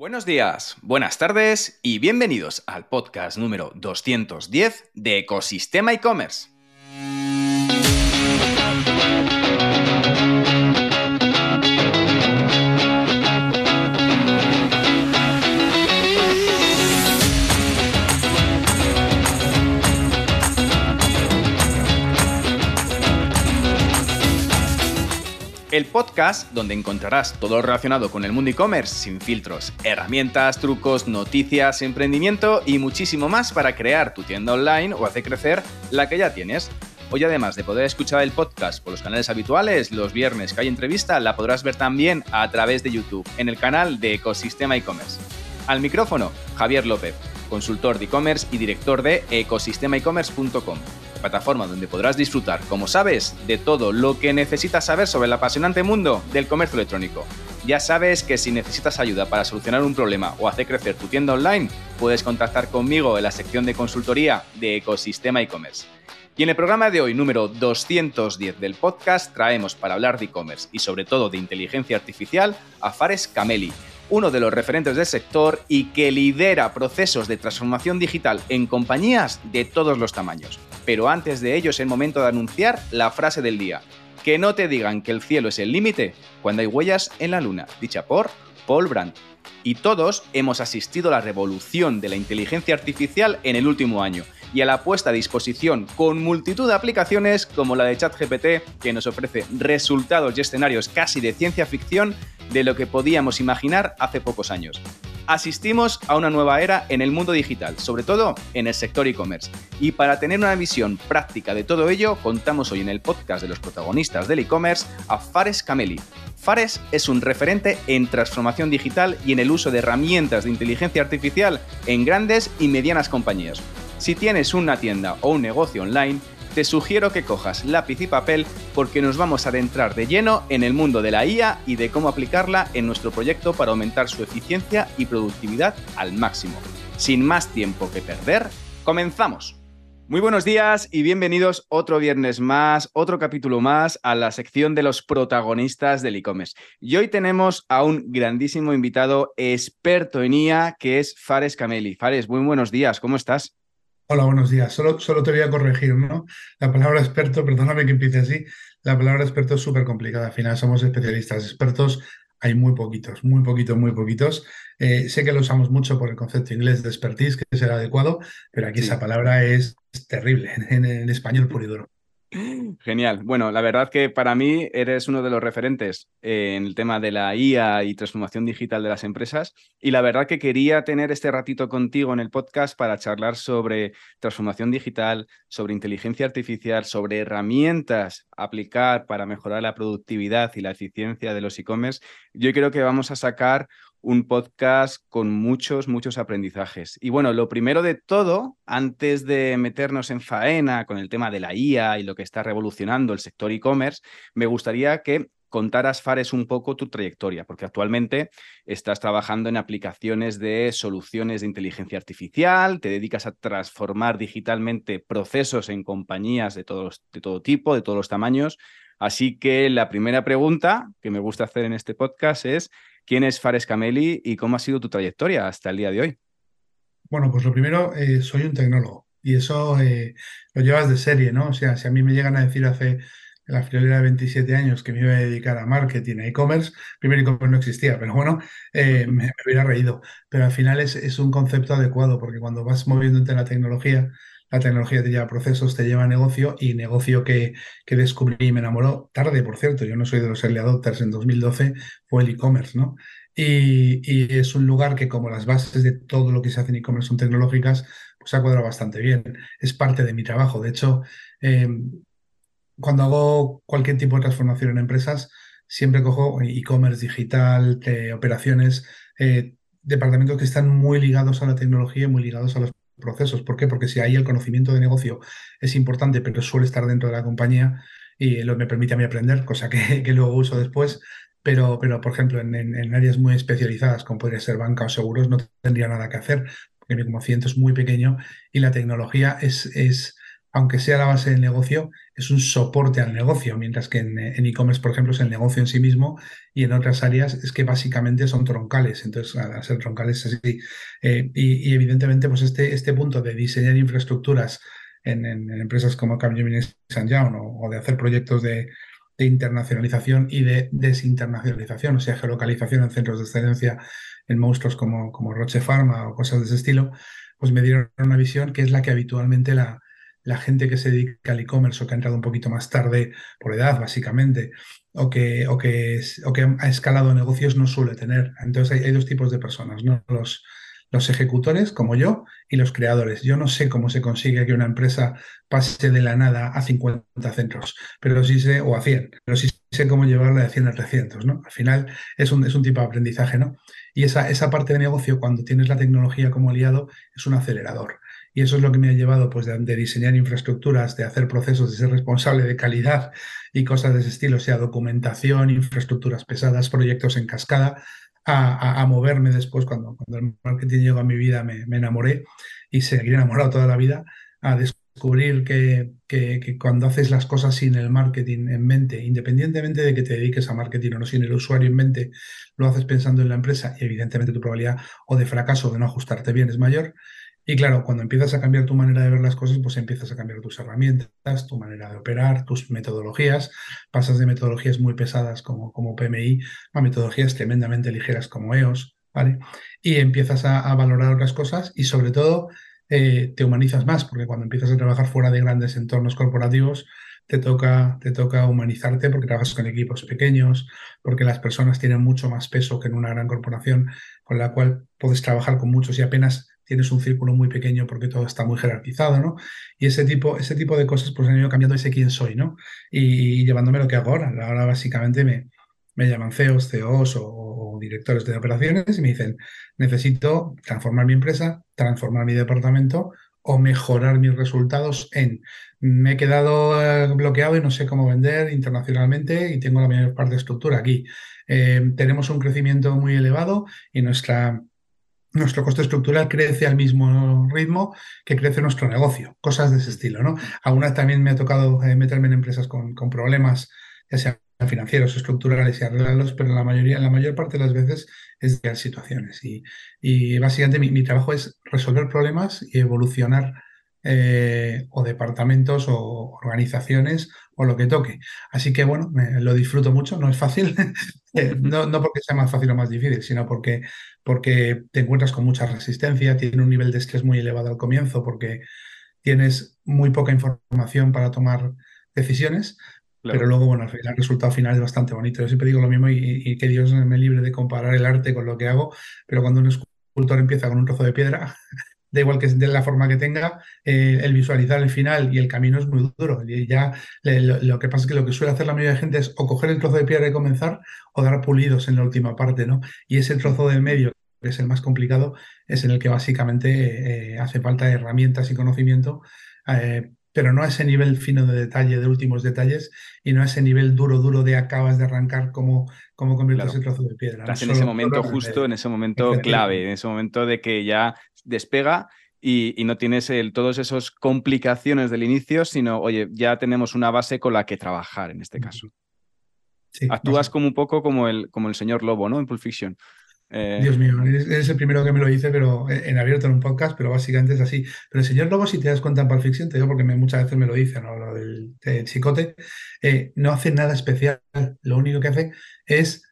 Buenos días, buenas tardes y bienvenidos al podcast número 210 de Ecosistema e-commerce. El podcast donde encontrarás todo lo relacionado con el mundo e-commerce sin filtros, herramientas, trucos, noticias, emprendimiento y muchísimo más para crear tu tienda online o hacer crecer la que ya tienes. Hoy además de poder escuchar el podcast por los canales habituales, los viernes que hay entrevista la podrás ver también a través de YouTube en el canal de Ecosistema e-commerce. Al micrófono, Javier López, consultor de e-commerce y director de ecosistemaecommerce.com plataforma donde podrás disfrutar, como sabes, de todo lo que necesitas saber sobre el apasionante mundo del comercio electrónico. Ya sabes que si necesitas ayuda para solucionar un problema o hacer crecer tu tienda online, puedes contactar conmigo en la sección de consultoría de Ecosistema e-commerce. Y en el programa de hoy, número 210 del podcast, traemos para hablar de e-commerce y sobre todo de inteligencia artificial a Fares Cameli, uno de los referentes del sector y que lidera procesos de transformación digital en compañías de todos los tamaños. Pero antes de ello es el momento de anunciar la frase del día. Que no te digan que el cielo es el límite cuando hay huellas en la luna, dicha por Paul Brandt. Y todos hemos asistido a la revolución de la inteligencia artificial en el último año y a la puesta a disposición con multitud de aplicaciones como la de ChatGPT que nos ofrece resultados y escenarios casi de ciencia ficción de lo que podíamos imaginar hace pocos años. Asistimos a una nueva era en el mundo digital, sobre todo en el sector e-commerce. Y para tener una visión práctica de todo ello, contamos hoy en el podcast de los protagonistas del e-commerce a Fares Cameli. Fares es un referente en transformación digital y en el uso de herramientas de inteligencia artificial en grandes y medianas compañías. Si tienes una tienda o un negocio online, te sugiero que cojas lápiz y papel porque nos vamos a adentrar de lleno en el mundo de la IA y de cómo aplicarla en nuestro proyecto para aumentar su eficiencia y productividad al máximo. Sin más tiempo que perder, comenzamos. Muy buenos días y bienvenidos otro viernes más, otro capítulo más a la sección de los protagonistas del e-commerce. Y hoy tenemos a un grandísimo invitado experto en IA que es Fares Cameli. Fares, muy buenos días, ¿cómo estás? Hola, buenos días. Solo, solo te voy a corregir, ¿no? La palabra experto, perdóname que empiece así, la palabra experto es súper complicada. Al final somos especialistas. Expertos hay muy poquitos, muy poquitos, muy poquitos. Eh, sé que lo usamos mucho por el concepto inglés de expertise, que es el adecuado, pero aquí esa palabra es, terrible en, en español puro y duro. Genial. Bueno, la verdad que para mí eres uno de los referentes en el tema de la IA y transformación digital de las empresas. Y la verdad que quería tener este ratito contigo en el podcast para charlar sobre transformación digital, sobre inteligencia artificial, sobre herramientas aplicar para mejorar la productividad y la eficiencia de los e-commerce. Yo creo que vamos a sacar un podcast con muchos, muchos aprendizajes. Y bueno, lo primero de todo, antes de meternos en faena con el tema de la IA y lo que está revolucionando el sector e-commerce, me gustaría que contaras, Fares, un poco tu trayectoria, porque actualmente estás trabajando en aplicaciones de soluciones de inteligencia artificial, te dedicas a transformar digitalmente procesos en compañías de, todos, de todo tipo, de todos los tamaños. Así que la primera pregunta que me gusta hacer en este podcast es, ¿Quién es Fares Cameli y cómo ha sido tu trayectoria hasta el día de hoy? Bueno, pues lo primero, eh, soy un tecnólogo y eso eh, lo llevas de serie, ¿no? O sea, si a mí me llegan a decir hace la friolera de 27 años que me iba a dedicar a marketing, a e-commerce, primero e-commerce no existía, pero bueno, eh, me, hubiera reído. Pero al final es, es, un concepto adecuado porque cuando vas moviéndote en la tecnología, la tecnología te lleva a procesos, te lleva a negocio y negocio que, que descubrí y me enamoró tarde, por cierto. Yo no soy de los early adopters, en 2012 fue el e-commerce, ¿no? Y, y, es un lugar que como las bases de todo lo que se hace en e-commerce son tecnológicas, pues ha cuadrado bastante bien. Es parte de mi trabajo. De hecho, eh, cuando hago cualquier tipo de transformación en empresas, siempre cojo e-commerce digital, operaciones, eh, departamentos que están muy ligados a la tecnología y muy ligados a los procesos. ¿Por qué? Porque si ahí el conocimiento de negocio es importante, pero suele estar dentro de la compañía y lo, me permite a mí aprender, cosa que, luego uso después. Pero, pero por ejemplo, en, áreas muy especializadas, como podría ser banca o seguros, no tendría nada que hacer, porque mi conocimiento es muy pequeño y la tecnología es, es aunque sea la base del negocio, es un soporte al negocio, mientras que en e-commerce, por ejemplo, es el negocio en sí mismo y en otras áreas es que básicamente son troncales. Entonces, al ser troncales es así. Eh, y, evidentemente, pues este, este punto de diseñar infraestructuras en, empresas como Capgemini San o, o de hacer proyectos de, de internacionalización y de desinternacionalización, o sea, geolocalización en centros de excelencia en monstruos como, como Roche Pharma o cosas de ese estilo, pues me dieron una visión que es la que habitualmente la, la gente que se dedica al e-commerce o que ha entrado un poquito más tarde por edad, básicamente, o que, o que, o que ha escalado negocios no suele tener. Entonces hay, dos tipos de personas, ¿no? Los, los ejecutores, como yo, y los creadores. Yo no sé cómo se consigue que una empresa pase de la nada a 50 centros, pero sí sé, o a 100, pero sí sé cómo llevarla de 100 a 300, ¿no? Al final es un, es un tipo de aprendizaje, ¿no? Y esa, esa parte de negocio, cuando tienes la tecnología como aliado, es un acelerador. Y eso es lo que me ha llevado pues, de, diseñar infraestructuras, de hacer procesos, de ser responsable de calidad y cosas de ese estilo, sea documentación, infraestructuras pesadas, proyectos en cascada, a, moverme después cuando, el marketing llegó a mi vida, me, enamoré y seguiré enamorado toda la vida, a descubrir que, que, cuando haces las cosas sin el marketing en mente, independientemente de que te dediques a marketing o no, sin el usuario en mente, lo haces pensando en la empresa y evidentemente tu probabilidad o de fracaso o de no ajustarte bien es mayor. Y claro, cuando empiezas a cambiar tu manera de ver las cosas, pues empiezas a cambiar tus herramientas, tu manera de operar, tus metodologías. Pasas de metodologías muy pesadas como, como PMI a metodologías tremendamente ligeras como EOS, ¿vale? Y empiezas a, valorar otras cosas y sobre todo eh, te humanizas más, porque cuando empiezas a trabajar fuera de grandes entornos corporativos, te toca, te toca humanizarte porque trabajas con equipos pequeños, porque las personas tienen mucho más peso que en una gran corporación, con la cual puedes trabajar con muchos y apenas tienes un círculo muy pequeño porque todo está muy jerarquizado, ¿no? Y ese tipo, ese tipo de cosas pues han ido cambiando ese quién soy, ¿no? Y, llevándome lo que hago ahora. Ahora básicamente me, me llaman CEOs, CEOs o, directores de operaciones y me dicen, necesito transformar mi empresa, transformar mi departamento o mejorar mis resultados en me he quedado eh, bloqueado y no sé cómo vender internacionalmente y tengo la mayor parte de estructura aquí. Eh, tenemos un crecimiento muy elevado y nuestra nuestro coste estructural crece al mismo ritmo que crece nuestro negocio, cosas de ese estilo, ¿no? Algunas también me ha tocado eh, meterme en empresas con, problemas, ya sean financieros, estructurales y arreglarlos, pero la mayoría, la mayor parte de las veces es de situaciones. Y, y básicamente mi, trabajo es resolver problemas y evolucionar eh, o departamentos o organizaciones o lo que toque. Así que bueno, lo disfruto mucho, no es fácil, eh, no, no, porque sea más fácil o más difícil, sino porque, porque te encuentras con mucha resistencia, tiene un nivel de estrés muy elevado al comienzo porque tienes muy poca información para tomar decisiones, Pero luego, bueno, el resultado final es bastante bonito. Yo siempre digo lo mismo y, y, que Dios me libre de comparar el arte con lo que hago, pero cuando un escultor empieza con un trozo de piedra, da igual que de la forma que tenga, eh, el visualizar el final y el camino es muy duro. Y ya lo, que pasa es que lo que suele hacer la mayoría de gente es o coger el trozo de piedra y comenzar o dar pulidos en la última parte, ¿no? Y ese trozo del medio, que es el más complicado, es en el que básicamente eh, hace falta herramientas y conocimiento. Eh, pero no a ese nivel fino de detalle, de últimos detalles, y no a ese nivel duro, duro de acabas de arrancar como, como conviertes el trozo de piedra. Estás en ese momento justo, en ese momento clave, en ese momento de que ya despega y, no tienes el, todas esas complicaciones del inicio, sino, oye, ya tenemos una base con la que trabajar en este caso. Actúas como un poco como el, como el señor Lobo, ¿no? En Pulp Fiction. Eh, Dios mío, eres, el primero que me lo dice, pero en abierto en un podcast, pero básicamente es así. Pero el señor Lobo, si te das cuenta en Pulp Fiction, te digo porque muchas veces me lo dicen, ¿no? lo del, chicote, eh, no hace nada especial. Lo único que hace es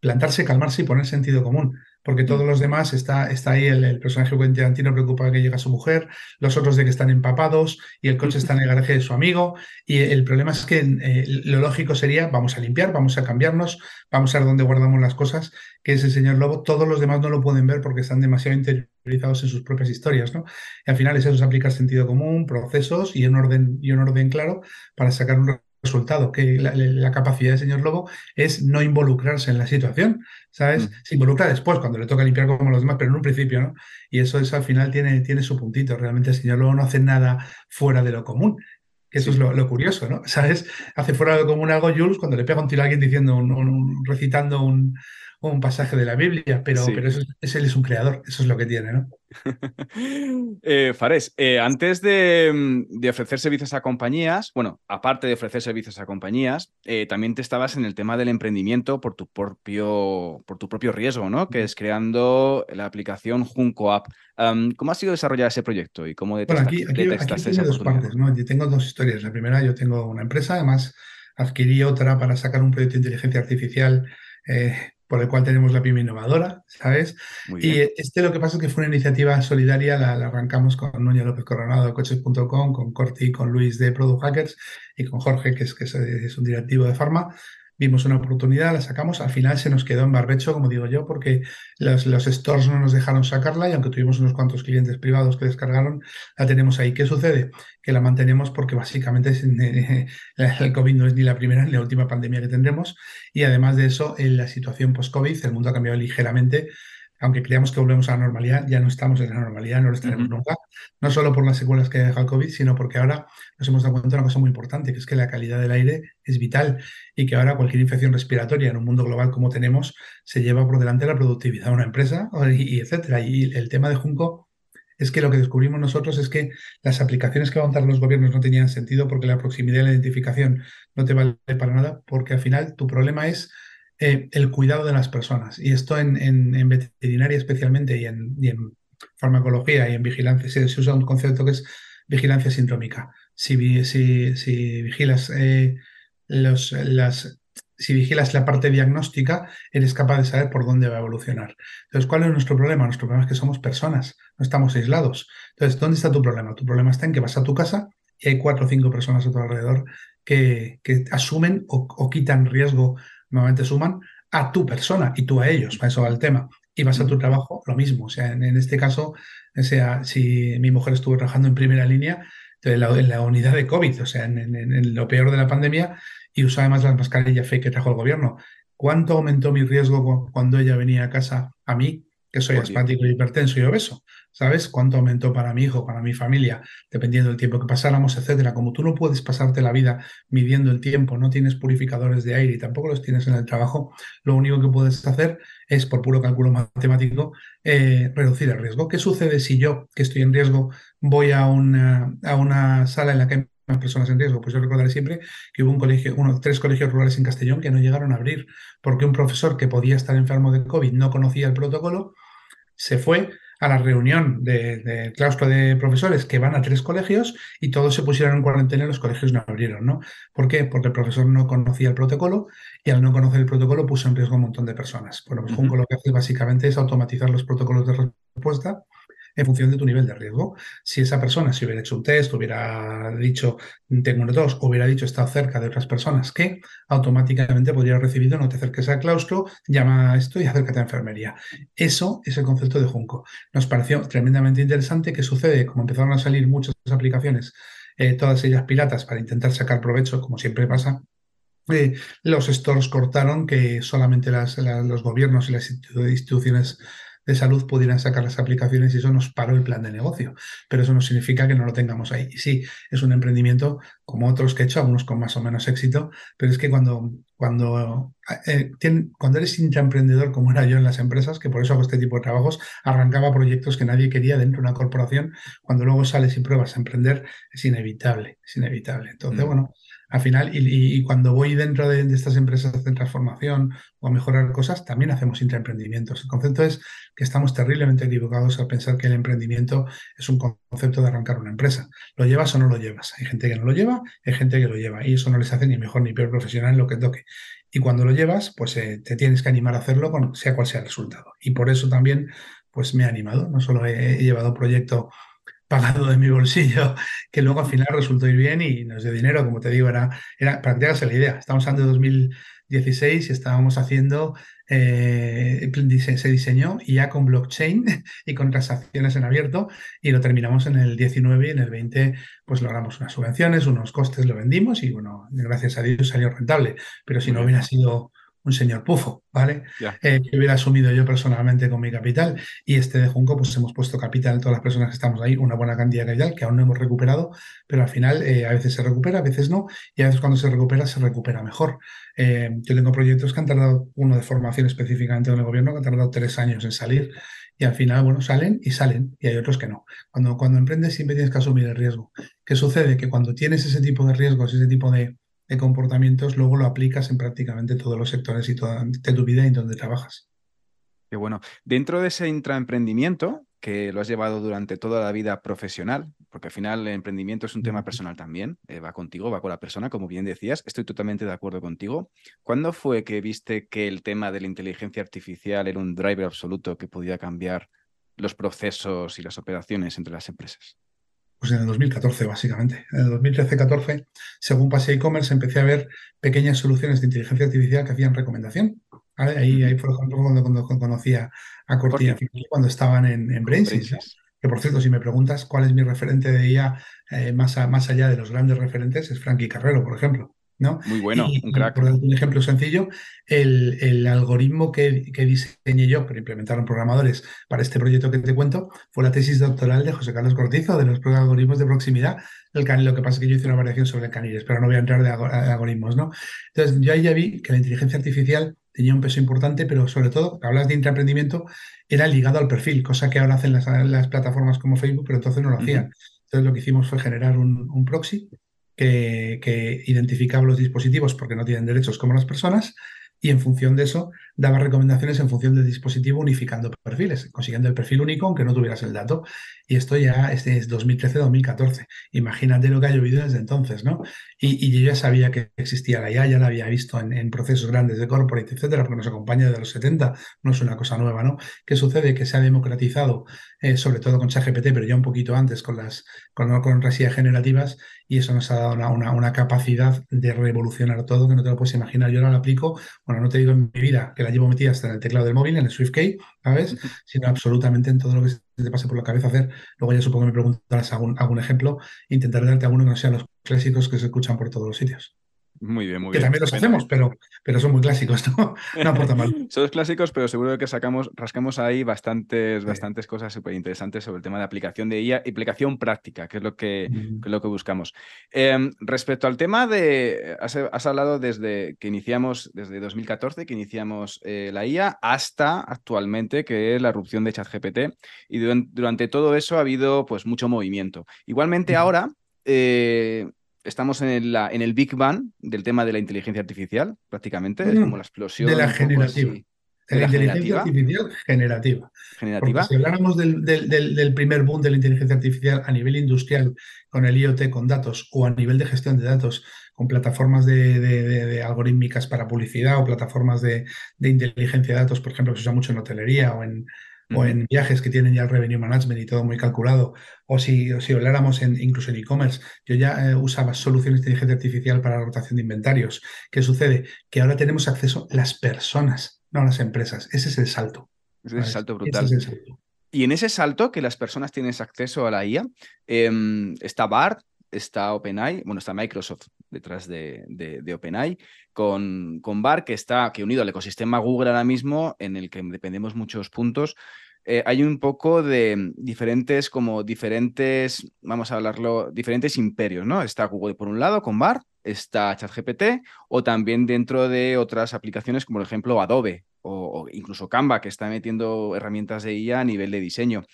plantarse, calmarse y poner sentido común porque todos los demás está, está ahí el, el personaje Tarantino preocupado de que llega su mujer, los otros de que están empapados y el coche está en el garaje de su amigo. Y el problema es que eh, lo lógico sería, vamos a limpiar, vamos a cambiarnos, vamos a ver dónde guardamos las cosas, que es el señor Lobo. Todos los demás no lo pueden ver porque están demasiado interiorizados en sus propias historias, ¿no? Y al final es eso, es aplicar sentido común, procesos y un orden, y un orden claro para sacar un resultado, que la, capacidad del señor Lobo es no involucrarse en la situación, ¿sabes? Mm. Se involucra después, cuando le toca limpiar como los demás, pero en un principio, ¿no? Y eso, eso al final tiene, tiene su puntito. Realmente el señor Lobo no hace nada fuera de lo común. Que eso es lo, curioso, ¿no? ¿Sabes? Hace fuera de lo común algo Jules cuando le pega un tiro a alguien diciendo, un, recitando un, un pasaje de la Biblia, pero, pero eso, es, él es un creador, eso es lo que tiene, ¿no? eh, Fares, eh, antes de, de, ofrecer servicios a compañías, bueno, aparte de ofrecer servicios a compañías, eh, también te estabas en el tema del emprendimiento por tu propio, por tu propio riesgo, ¿no? Que es creando la aplicación Junco App. Um, ¿Cómo ha sido desarrollar ese proyecto y cómo bueno, aquí, aquí, aquí esa dos partes, ¿no? Yo tengo dos historias. La primera, yo tengo una empresa, además adquirí otra para sacar un proyecto de inteligencia artificial eh, por el cual tenemos la pyme innovadora, ¿sabes? Y este lo que pasa es que fue una iniciativa solidaria, la, arrancamos con Núñez López Coronado de coches.com, con Corti, con Luis de Product Hackers y con Jorge, que es, que es un directivo de Pharma vimos una oportunidad, la sacamos, al final se nos quedó en barbecho, como digo yo, porque los, los, stores no nos dejaron sacarla y aunque tuvimos unos cuantos clientes privados que descargaron, la tenemos ahí. ¿Qué sucede? Que la mantenemos porque básicamente el COVID no es ni la primera ni la última pandemia que tendremos y además de eso, en la situación post-COVID, el mundo ha cambiado ligeramente aunque creamos que volvemos a la normalidad, ya no estamos en la normalidad, no lo estaremos nunca, no solo por las secuelas que ha dejado el COVID, sino porque ahora nos hemos dado cuenta de una cosa muy importante, que es que la calidad del aire es vital y que ahora cualquier infección respiratoria en un mundo global como tenemos se lleva por delante la productividad de una empresa y, etcétera. Y el tema de Junco es que lo que descubrimos nosotros es que las aplicaciones que van a dar los gobiernos no tenían sentido porque la proximidad y la identificación no te vale para nada, porque al final tu problema es eh, el cuidado de las personas. Y esto en, veterinaria especialmente y en, farmacología y en vigilancia se, usa un concepto que es vigilancia sindrómica. Si, si, si vigilas eh, los, las, si vigilas la parte diagnóstica, eres capaz de saber por dónde va a evolucionar. Entonces, ¿cuál es nuestro problema? Nuestro problema es que somos personas, no estamos aislados. Entonces, ¿dónde está tu problema? Tu problema está en que vas a tu casa y hay cuatro o cinco personas a tu alrededor que, asumen o, quitan riesgo normalmente suman a tu persona y tú a ellos, para eso va el tema. Y vas a tu trabajo, lo mismo. O sea, en, este caso, sea, si mi mujer estuvo trabajando en primera línea, en la, unidad de COVID, o sea, en, lo peor de la pandemia, y usaba además las mascarillas fake que trajo el gobierno. ¿Cuánto aumentó mi riesgo cuando ella venía a casa a mí, que soy asmático, hipertenso y obeso? ¿Sabes? ¿Cuánto aumentó para mi hijo, para mi familia, dependiendo del tiempo que pasáramos, etcétera? Como tú no puedes pasarte la vida midiendo el tiempo, no tienes purificadores de aire y tampoco los tienes en el trabajo, lo único que puedes hacer es, por puro cálculo matemático, eh, reducir el riesgo. ¿Qué sucede si yo, que estoy en riesgo, voy a una, a una sala en la que hay más personas en riesgo? Pues yo recordaré siempre que hubo un colegio, uno, tres colegios rurales en Castellón que no llegaron a abrir porque un profesor que podía estar enfermo de COVID no conocía el protocolo, se fue a la reunión del claustro de profesores que van a tres colegios y todos se pusieron en cuarentena y los colegios no abrieron, ¿no? ¿Por qué? Porque el profesor no conocía el protocolo y al no conocer el protocolo puso en riesgo a un montón de personas. Bueno, pues Junco lo que hace básicamente es automatizar los protocolos de respuesta en función de tu nivel de riesgo. Si esa persona, si hubiera hecho un test, hubiera dicho tengo una tos, hubiera dicho estado cerca de otras personas que automáticamente podría haber recibido no te acerques al claustro, llama a esto y acércate a enfermería. Eso es el concepto de Junco. Nos pareció tremendamente interesante que sucede, como empezaron a salir muchas aplicaciones, eh, todas ellas piratas para intentar sacar provecho, como siempre pasa, eh, los stores cortaron que solamente los gobiernos y las instituciones de salud pudieran sacar las aplicaciones y eso nos paró el plan de negocio. Pero eso no significa que no lo tengamos ahí. Y sí, es un emprendimiento como otros que he hecho, algunos con más o menos éxito, pero es que cuando, cuando, eh, cuando eres intraemprendedor, como era yo en las empresas, que por eso hago este tipo de trabajos, arrancaba proyectos que nadie quería dentro de una corporación, cuando luego sales y pruebas a emprender, es inevitable, es inevitable. Entonces, mm. bueno, al final, y, cuando voy dentro de, estas empresas de transformación o a mejorar cosas, también hacemos intraemprendimientos. El concepto es que estamos terriblemente equivocados al pensar que el emprendimiento es un concepto de arrancar una empresa. ¿Lo llevas o no lo llevas? Hay gente que no lo lleva, hay gente que lo lleva, y eso no les hace ni mejor ni peor profesional en lo que toque. Y cuando lo llevas, pues eh, te tienes que animar a hacerlo, con, sea cual sea el resultado. Y por eso también, pues me he animado. No solo he, he llevado proyecto pagado de mi bolsillo, que luego al final resultó ir bien y nos dio dinero, como te digo, era, era para que te hagas la idea. Estamos hablando de 2016 y estábamos haciendo, eh, se diseñó y ya con blockchain y con transacciones en abierto y lo terminamos en el 19 y en el 20 pues logramos unas subvenciones, unos costes, lo vendimos y bueno, gracias a Dios salió rentable. Pero si no hubiera sido un señor pufo, ¿vale? Eh, que hubiera asumido yo personalmente con mi capital. Y este de Junco, pues hemos puesto capital, todas las personas que estamos ahí, una buena cantidad de capital que aún no hemos recuperado, pero al final eh, a veces se recupera, a veces no, y a veces cuando se recupera, se recupera mejor. Eh, yo tengo proyectos que han tardado, uno de formación específicamente en el gobierno, que ha tardado tres años en salir. Y al final, bueno, salen y salen, y hay otros que no. Cuando, cuando emprendes siempre tienes que asumir el riesgo. ¿Qué sucede? Que cuando tienes ese tipo de riesgos, ese tipo de, de comportamientos, luego lo aplicas en prácticamente todos los sectores y toda, de tu vida y en donde trabajas. Qué bueno. Dentro de ese intraemprendimiento, que lo has llevado durante toda la vida profesional, porque al final el emprendimiento es un tema personal también, eh, va contigo, va con la persona, como bien decías, estoy totalmente de acuerdo contigo. ¿Cuándo fue que viste que el tema de la inteligencia artificial era un driver absoluto que podía cambiar los procesos y las operaciones entre las empresas? Pues en el 2014, básicamente. En el 2013-14, según pasé e-commerce, empecé a ver pequeñas soluciones de inteligencia artificial que hacían recomendación. Ahí, ahí, por ejemplo, cuando, cuando conocía a Cortina cuando estaban en, en Que por cierto, si me preguntas cuál es mi referente de ella eh, más, más allá de los grandes referentes, es Frankie Carrero, por ejemplo. Muy bueno, un crack. por un ejemplo sencillo, el, algoritmo que, que, diseñé yo, que implementaron programadores para este proyecto que te cuento, fue la tesis doctoral de José Carlos Cortizo, de los algoritmos de proximidad. El can, lo que pasa es que yo hice una variación sobre el canilles, pero no voy a entrar de, algoritmos, ¿no? Entonces, yo ahí ya vi que la inteligencia artificial tenía un peso importante, pero sobre todo, hablas de intraemprendimiento, era ligado al perfil, cosa que ahora hacen las, las plataformas como Facebook, pero entonces no lo hacían. Entonces, lo que hicimos fue generar un, un proxy que, identificaba los dispositivos porque no tienen derechos como las personas y en función de eso daba recomendaciones en función del dispositivo unificando perfiles, consiguiendo el perfil único aunque no tuvieras el dato. Y esto ya este es 2013-2014. Imagínate lo que ha llovido desde entonces, ¿no? Y, yo ya sabía que existía la IA, ya la había visto en, procesos grandes de corporate, etcétera, porque nos acompaña desde los 70, no es una cosa nueva, ¿no? ¿Qué sucede? Que se ha democratizado, eh, sobre todo con ChatGPT, pero ya un poquito antes con las con, con generativas, y eso nos ha dado una, una, capacidad de revolucionar todo que no te lo puedes imaginar. Yo ahora lo aplico, bueno, no te digo en mi vida que la llevo metida hasta en el teclado del móvil, en el SwiftKey, ¿sabes? Sino absolutamente en todo lo que se te pase por la cabeza hacer. Luego ya supongo que me preguntarás algún, algún ejemplo, intentaré darte alguno que no sean los clásicos que se escuchan por todos los sitios. Muy bien, muy bien. Que también los hacemos, pero, pero son muy clásicos, ¿no? No aporta mal. son clásicos, pero seguro que sacamos, rascamos ahí bastantes, bastantes cosas súper interesantes sobre el tema de aplicación de IA y aplicación práctica, que es lo que, lo que buscamos. Em, respecto al tema de, has, hablado desde que iniciamos, desde 2014, que iniciamos eh, la IA, hasta actualmente, que es la erupción de ChatGPT, y durante, todo eso ha habido pues mucho movimiento. Igualmente ahora... Eh, estamos en el, en el Big Bang del tema de la inteligencia artificial, prácticamente, es como la explosión. De la generativa. De la, inteligencia artificial generativa. Generativa. si habláramos del, primer boom de la inteligencia artificial a nivel industrial, con el IoT, con datos, o a nivel de gestión de datos, con plataformas de, algorítmicas para publicidad o plataformas de, inteligencia de datos, por ejemplo, que se usa mucho en hotelería o en, o en viajes que tienen ya el revenue management y todo muy calculado, o si, si habláramos en, incluso en e-commerce, yo ya eh, usaba soluciones de inteligencia artificial para la rotación de inventarios. ¿Qué sucede? Que ahora tenemos acceso las personas, no las empresas. Ese es el salto. Ese es el salto brutal. Y en ese salto que las personas tienen acceso a la IA, em, está BART, está OpenAI, bueno, está Microsoft detrás de, de, OpenAI, con, con BART, que está que unido al ecosistema Google ahora mismo, en el que dependemos muchos puntos, eh, hay un poco de diferentes, como diferentes, vamos a hablarlo, diferentes imperios, ¿no? Está Google por un lado con BAR, está ChatGPT, o también dentro de otras aplicaciones como por ejemplo Adobe o, incluso Canva, que está metiendo herramientas de IA a nivel de diseño.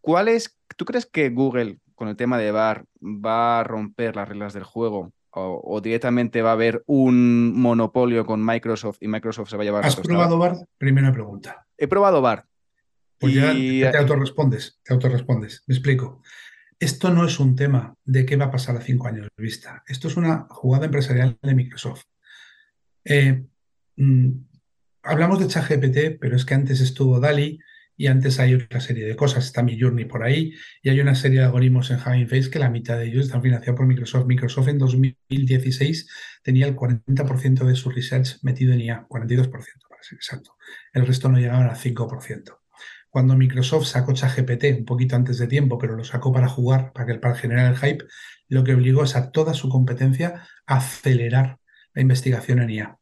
¿Cuál es, tú crees que Google con el tema de BAR va a romper las reglas del juego o, directamente va a haber un monopolio con Microsoft y Microsoft se va a llevar... ¿Has probado BAR? Primera pregunta. He probado BAR. Pues ya te autorrespondes, te autorrespondes. Me explico. Esto no es un tema de qué va a pasar a cinco años de vista. Esto es una jugada empresarial de Microsoft. Eh, mm, hablamos de ChatGPT, pero es que antes estuvo DALI y antes hay otra serie de cosas. Está Midjourney por ahí y hay una serie de algoritmos en Hugging Face que la mitad de ellos están financiados por Microsoft. Microsoft en 2016 tenía el 40% de su research metido en IA, 42% para ser exacto. El resto no llegaban al 5% cuando Microsoft sacó ChatGPT un poquito antes de tiempo, pero lo sacó para jugar, para, que, para generar el hype, lo que obligó es a toda su competencia a acelerar la investigación en IA.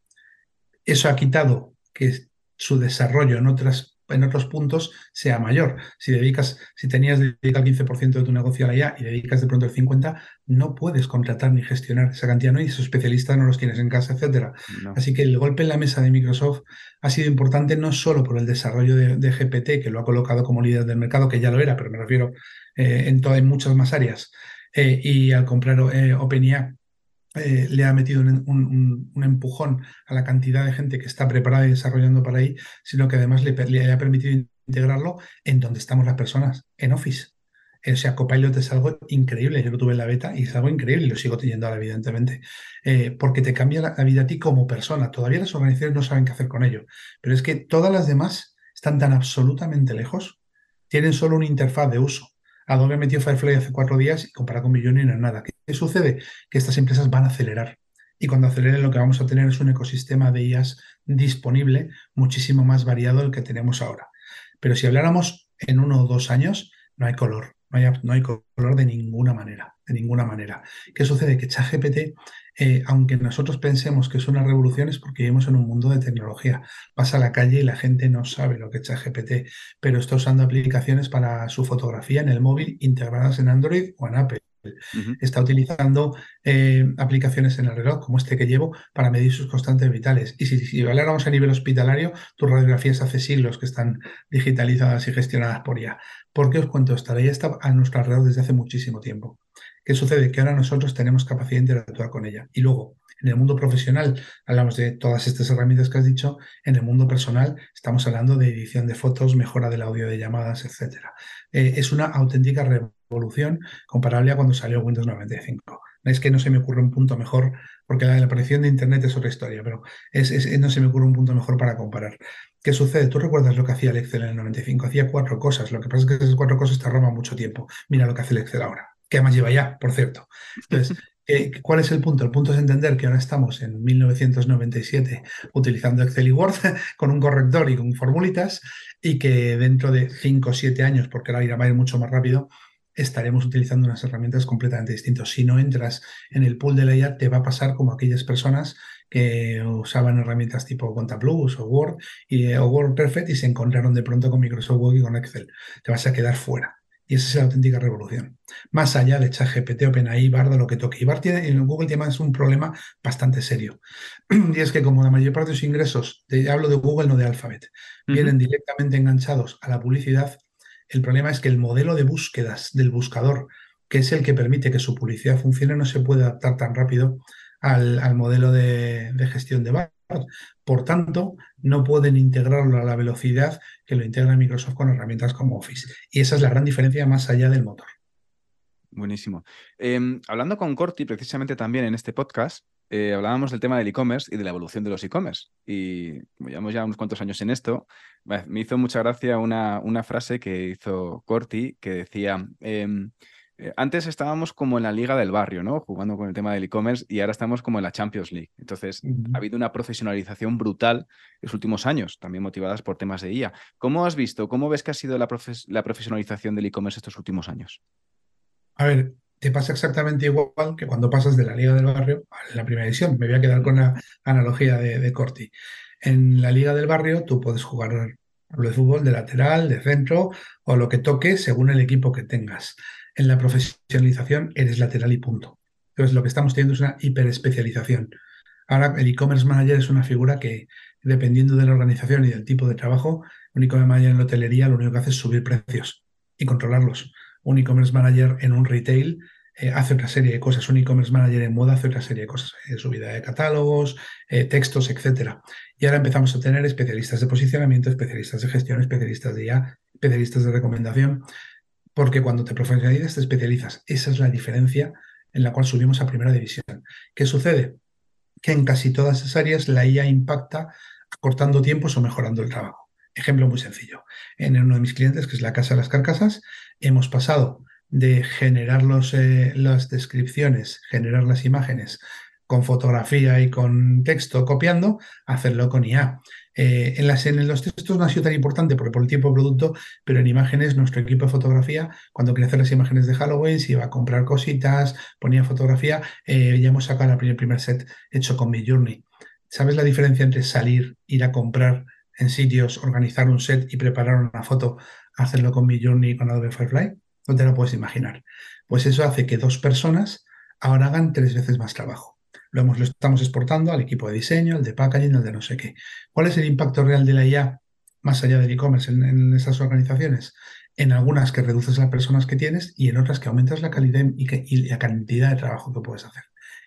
Eso ha quitado que su desarrollo en otras en otros puntos sea mayor. Si dedicas, si tenías dedicado el 15% de tu negocio a la IA y dedicas de pronto el 50%, no puedes contratar ni gestionar esa cantidad, ¿no? Y esos especialistas no los tienes en casa, etcétera. Así que el golpe en la mesa de Microsoft ha sido importante no solo por el desarrollo de, GPT, que lo ha colocado como líder del mercado, que ya lo era, pero me refiero eh, en, en muchas más áreas, eh, y al comprar eh, OpenIA eh, le ha metido un, empujón a la cantidad de gente que está preparada y desarrollando para ahí, sino que además le, ha permitido integrarlo en donde estamos las personas, en Office. O sea, Copilot es algo increíble. Yo lo tuve en la beta y es algo increíble y lo sigo teniendo ahora, evidentemente, eh, porque te cambia la, vida a ti como persona. Todavía las organizaciones no saben qué hacer con ello, pero es que todas las demás están tan absolutamente lejos, tienen solo una interfaz de uso Adobe metió Firefly hace cuatro días y comparado con Millionaire no es nada. ¿Qué sucede? Que estas empresas van a acelerar. Y cuando aceleren lo que vamos a tener es un ecosistema de IAS disponible muchísimo más variado del que tenemos ahora. Pero si habláramos en uno o dos años, no hay color. No hay, color de ninguna manera, de ninguna manera. ¿Qué sucede? Que ChatGPT, eh, aunque nosotros pensemos que es una revolución, es porque vivimos en un mundo de tecnología. Pasa a la calle y la gente no sabe lo que es ChatGPT, pero está usando aplicaciones para su fotografía en el móvil integradas en Android o en Apple. Está utilizando eh, aplicaciones en el reloj, como este que llevo, para medir sus constantes vitales. Y si, si habláramos a nivel hospitalario, tus radiografías hace siglos que están digitalizadas y gestionadas por IA. ¿Por qué os cuento esto? La está a nuestro alrededor desde hace muchísimo tiempo. ¿Qué sucede? Que ahora nosotros tenemos capacidad de interactuar con ella. Y luego, en el mundo profesional hablamos de todas estas herramientas que has dicho. En el mundo personal estamos hablando de edición de fotos, mejora del audio de llamadas, etc. Eh, es una auténtica revolución comparable a cuando salió Windows 95. Es que no se me ocurre un punto mejor, porque la, aparición de Internet es otra historia, pero no se me ocurre un punto mejor para comparar. ¿Qué sucede? ¿Tú recuerdas lo que hacía el Excel en el 95? Hacía cuatro cosas. Lo que pasa es que esas cuatro cosas te roban mucho tiempo. Mira lo que hace el Excel ahora, que además lleva ya, por cierto. Entonces, ¿Cuál es el punto? El punto es entender que ahora estamos en 1997 utilizando Excel y Word con un corrector y con formulitas y que dentro de 5 o 7 años, porque ahora irá a ir mucho más rápido, estaremos utilizando unas herramientas completamente distintas. Si no entras en el pool de la IA, te va a pasar como aquellas personas que usaban herramientas tipo Plus o Word y, o Word Perfect y se encontraron de pronto con Microsoft Word y con Excel. Te vas a quedar fuera. Y esa es la auténtica revolución. Más allá de ChatGPT, OpenAI, Bardo, lo que toque. Y Bar tiene, en Google tiene es un problema bastante serio. Y es que como la mayor parte de sus ingresos, hablo de Google, no de Alphabet, vienen directamente enganchados a la publicidad, el problema es que el modelo de búsquedas del buscador, que es el que permite que su publicidad funcione, no se puede adaptar tan rápido al, modelo de, gestión de Bard. Por tanto, no pueden integrarlo a la velocidad que lo integra Microsoft con herramientas como Office. Y esa es la gran diferencia más allá del motor. Buenísimo. Em, hablando con Corti, precisamente también en este podcast, eh, hablábamos del tema del e-commerce y de la evolución de los e-commerce. Y como llevamos ya unos cuantos años en esto, me hizo mucha gracia una, frase que hizo Corti que decía, em, eh, antes estábamos como en la liga del barrio, ¿no? Jugando con el tema del e-commerce y ahora estamos como en la Champions League. Entonces, ha habido una profesionalización brutal en los últimos años, también motivadas por temas de IA. ¿Cómo has visto, cómo ves que ha sido la, la profesionalización del e-commerce estos últimos años? A ver, te pasa exactamente igual que cuando pasas de la liga del barrio a la primera edición. Me voy a quedar con la analogía de, de Corti. En la liga del barrio tú puedes jugar de fútbol de lateral, de centro o lo que toque según el equipo que tengas en la profesionalización eres lateral y punto. Entonces lo que estamos teniendo es una hiperespecialización. Ahora el e-commerce manager es una figura que, dependiendo de la organización y del tipo de trabajo, un e-commerce manager en la hotelería lo único que hace es subir precios y controlarlos. Un e-commerce manager en un retail eh, hace otra serie de cosas. Un e-commerce manager en moda hace otra serie de cosas. Eh, subida de catálogos, eh, textos, etc. Y ahora empezamos a tener especialistas de posicionamiento, especialistas de gestión, especialistas de IA, especialistas de recomendación porque cuando te profesionalizas te especializas. Esa es la diferencia en la cual subimos a primera división. ¿Qué sucede? Que en casi todas esas áreas la IA impacta acortando tiempos o mejorando el trabajo. Ejemplo muy sencillo. En uno de mis clientes, que es la Casa de las Carcasas, hemos pasado de generar los, eh, las descripciones, generar las imágenes con fotografía y con texto copiando, a hacerlo con IA. Eh, en, en los textos no ha sido tan importante porque por el tiempo producto, pero en imágenes, nuestro equipo de fotografía, cuando quería hacer las imágenes de Halloween, se iba a comprar cositas, ponía fotografía, eh, ya hemos sacado el primer, primer set hecho con Midjourney. ¿sabes la diferencia entre salir, ir a comprar en sitios, organizar un set y preparar una foto, hacerlo con Midjourney y con Adobe Firefly? No te lo puedes imaginar. Pues eso hace que dos personas ahora hagan tres veces más trabajo. Lo, hemos, lo estamos exportando al equipo de diseño, al de packaging, al de no sé qué. ¿Cuál es el impacto real de la IA más allá del e-commerce en, esas organizaciones? En algunas que reduces las personas que tienes y en otras que aumentas la calidad y, la cantidad de trabajo que puedes hacer.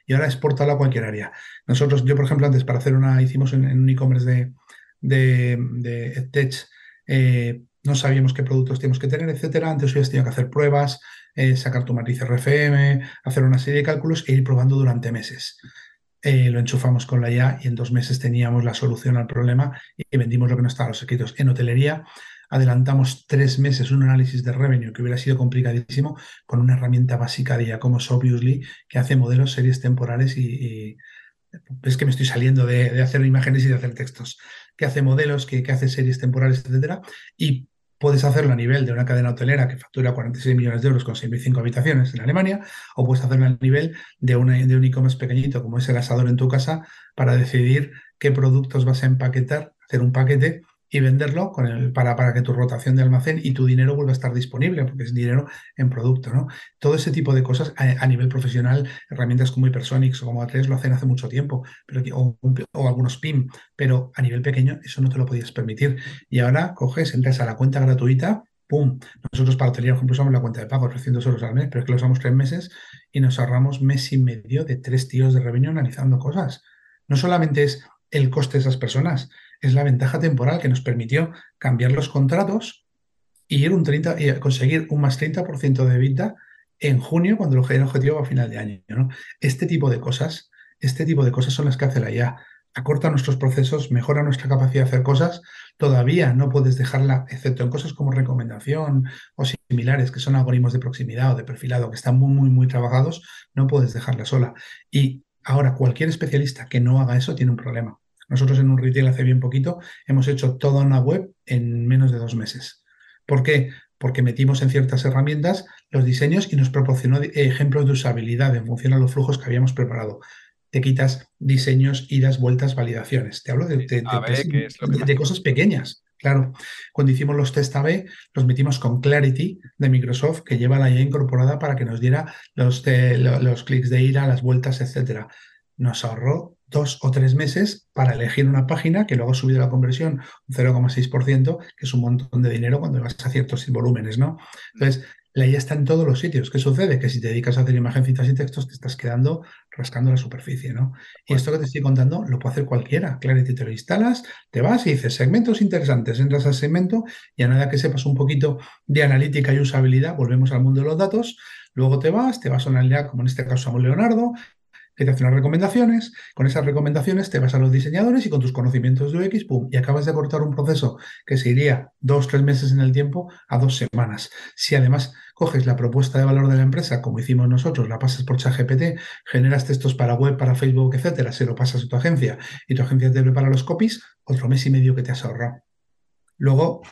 Y ahora exportalo a cualquier área. Nosotros, yo por ejemplo, antes para hacer una, hicimos en, un e-commerce de, de, de Tech, eh, no sabíamos qué productos teníamos que tener, etcétera. Antes habías tenido que hacer pruebas, eh, sacar tu matriz RFM, hacer una serie de cálculos e ir probando durante meses. Eh, lo enchufamos con la IA y en dos meses teníamos la solución al problema y vendimos lo que no estaba los escritos. En hotelería adelantamos tres meses un análisis de revenue que hubiera sido complicadísimo con una herramienta básica de IA como Obviously que hace modelos, series temporales y, es que me estoy saliendo de, hacer imágenes y de hacer textos, que hace modelos, que, que hace series temporales, etcétera, y Puedes hacerlo a nivel de una cadena hotelera que factura 46 millones de euros con 6.005 habitaciones en Alemania, o puedes hacerlo a nivel de, de un e-commerce pequeñito como es el asador en tu casa para decidir qué productos vas a empaquetar, hacer un paquete y venderlo para que tu rotación de almacén y tu dinero vuelva a estar disponible, porque es dinero en producto. ¿no? Todo ese tipo de cosas a, nivel profesional, herramientas como Hypersonics o como A3 lo hacen hace mucho tiempo, pero, o, o, algunos PIM, pero a nivel pequeño eso no te lo podías permitir. Y ahora coges, entras a la cuenta gratuita, ¡pum! Nosotros para hotelería, por ejemplo, usamos la cuenta de pago, 300 euros al mes, pero es que lo usamos tres meses y nos ahorramos mes y medio de tres tíos de revenue analizando cosas. No solamente es el coste de esas personas, es la ventaja temporal que nos permitió cambiar los contratos y, ir un 30, y conseguir un más 30% de vida en junio cuando el objetivo va a final de año. ¿no? Este tipo de cosas, este tipo de cosas son las que hace la IA. Acorta nuestros procesos, mejora nuestra capacidad de hacer cosas. Todavía no puedes dejarla, excepto en cosas como recomendación o similares, que son algoritmos de proximidad o de perfilado, que están muy, muy, muy trabajados, no puedes dejarla sola. Y ahora cualquier especialista que no haga eso tiene un problema nosotros en un retail hace bien poquito hemos hecho toda una web en menos de dos meses. ¿Por qué? Porque metimos en ciertas herramientas los diseños y nos proporcionó ejemplos de usabilidad en función a los flujos que habíamos preparado. Te quitas diseños, idas, vueltas, validaciones. Te hablo de, de, cosas pequeñas. Claro, cuando hicimos los test AB, los metimos con Clarity de Microsoft, que lleva la IA incorporada para que nos diera los, los clics de ira, las vueltas, etcétera. Nos ahorró dos o tres meses para elegir una página que luego ha subido la conversión un 0,6%, que es un montón de dinero cuando vas a ciertos volúmenes, ¿no? Entonces, la IA está en todos los sitios. ¿Qué sucede? Que si te dedicas a hacer imagencitas y textos, te estás quedando rascando la superficie, ¿no? Y esto que te estoy contando lo puede hacer cualquiera. Clarity te lo instalas, te vas y dices segmentos interesantes, entras al segmento y a nada que sepas un poquito de analítica y usabilidad, volvemos al mundo de los datos, luego te vas, te vas a una IA como en este caso a Leonardo, que te hace unas recomendaciones, con esas recomendaciones te vas a los diseñadores y con tus conocimientos de UX, pum, y acabas de cortar un proceso que se iría dos, tres meses en el tiempo a dos semanas. Si además coges la propuesta de valor de la empresa, como hicimos nosotros, la pasas por ChatGPT, generas textos para web, para Facebook, etcétera, se lo pasas a tu agencia y tu agencia te prepara los copies, otro mes y medio que te has ahorrado. Luego,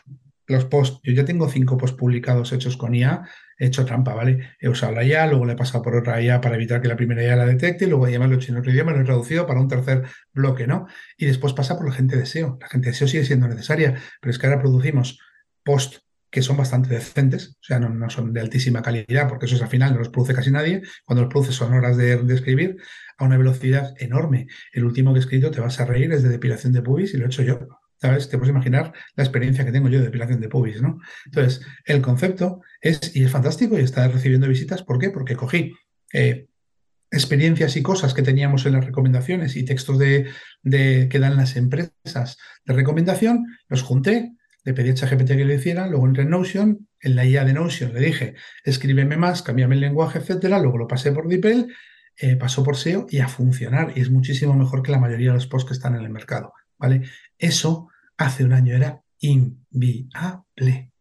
los posts, yo ya tengo cinco posts publicados hechos con IA, he hecho trampa, ¿vale? He usado la IA, luego le he pasado por otra IA para evitar que la primera IA la detecte, luego ya me lo he hecho en otro idioma, lo he traducido para un tercer bloque, ¿no? Y después pasa por la gente de SEO. La gente de SEO sigue siendo necesaria, pero es que ahora producimos posts que son bastante decentes, o sea, no, son de altísima calidad, porque eso es al final no los produce casi nadie, cuando los produce son horas de, de, escribir a una velocidad enorme. El último que he escrito, te vas a reír, es de depilación de pubis y lo he hecho yo. ¿Sabes? Te puedes imaginar la experiencia que tengo yo de depilación de pubis, ¿no? Entonces, el concepto es, y es fantástico y está recibiendo visitas. ¿Por qué? Porque cogí eh, experiencias y cosas que teníamos en las recomendaciones y textos de, que dan las empresas de recomendación, los junté, le pedí a ChatGPT que lo hiciera, luego entré en Notion, en la IA de Notion le dije, escríbeme más, cámbiame el lenguaje, etcétera, luego lo pasé por DeepL, eh, pasó por SEO y a funcionar, y es muchísimo mejor que la mayoría de los posts que están en el mercado, ¿vale? Eso hace un año era inviable.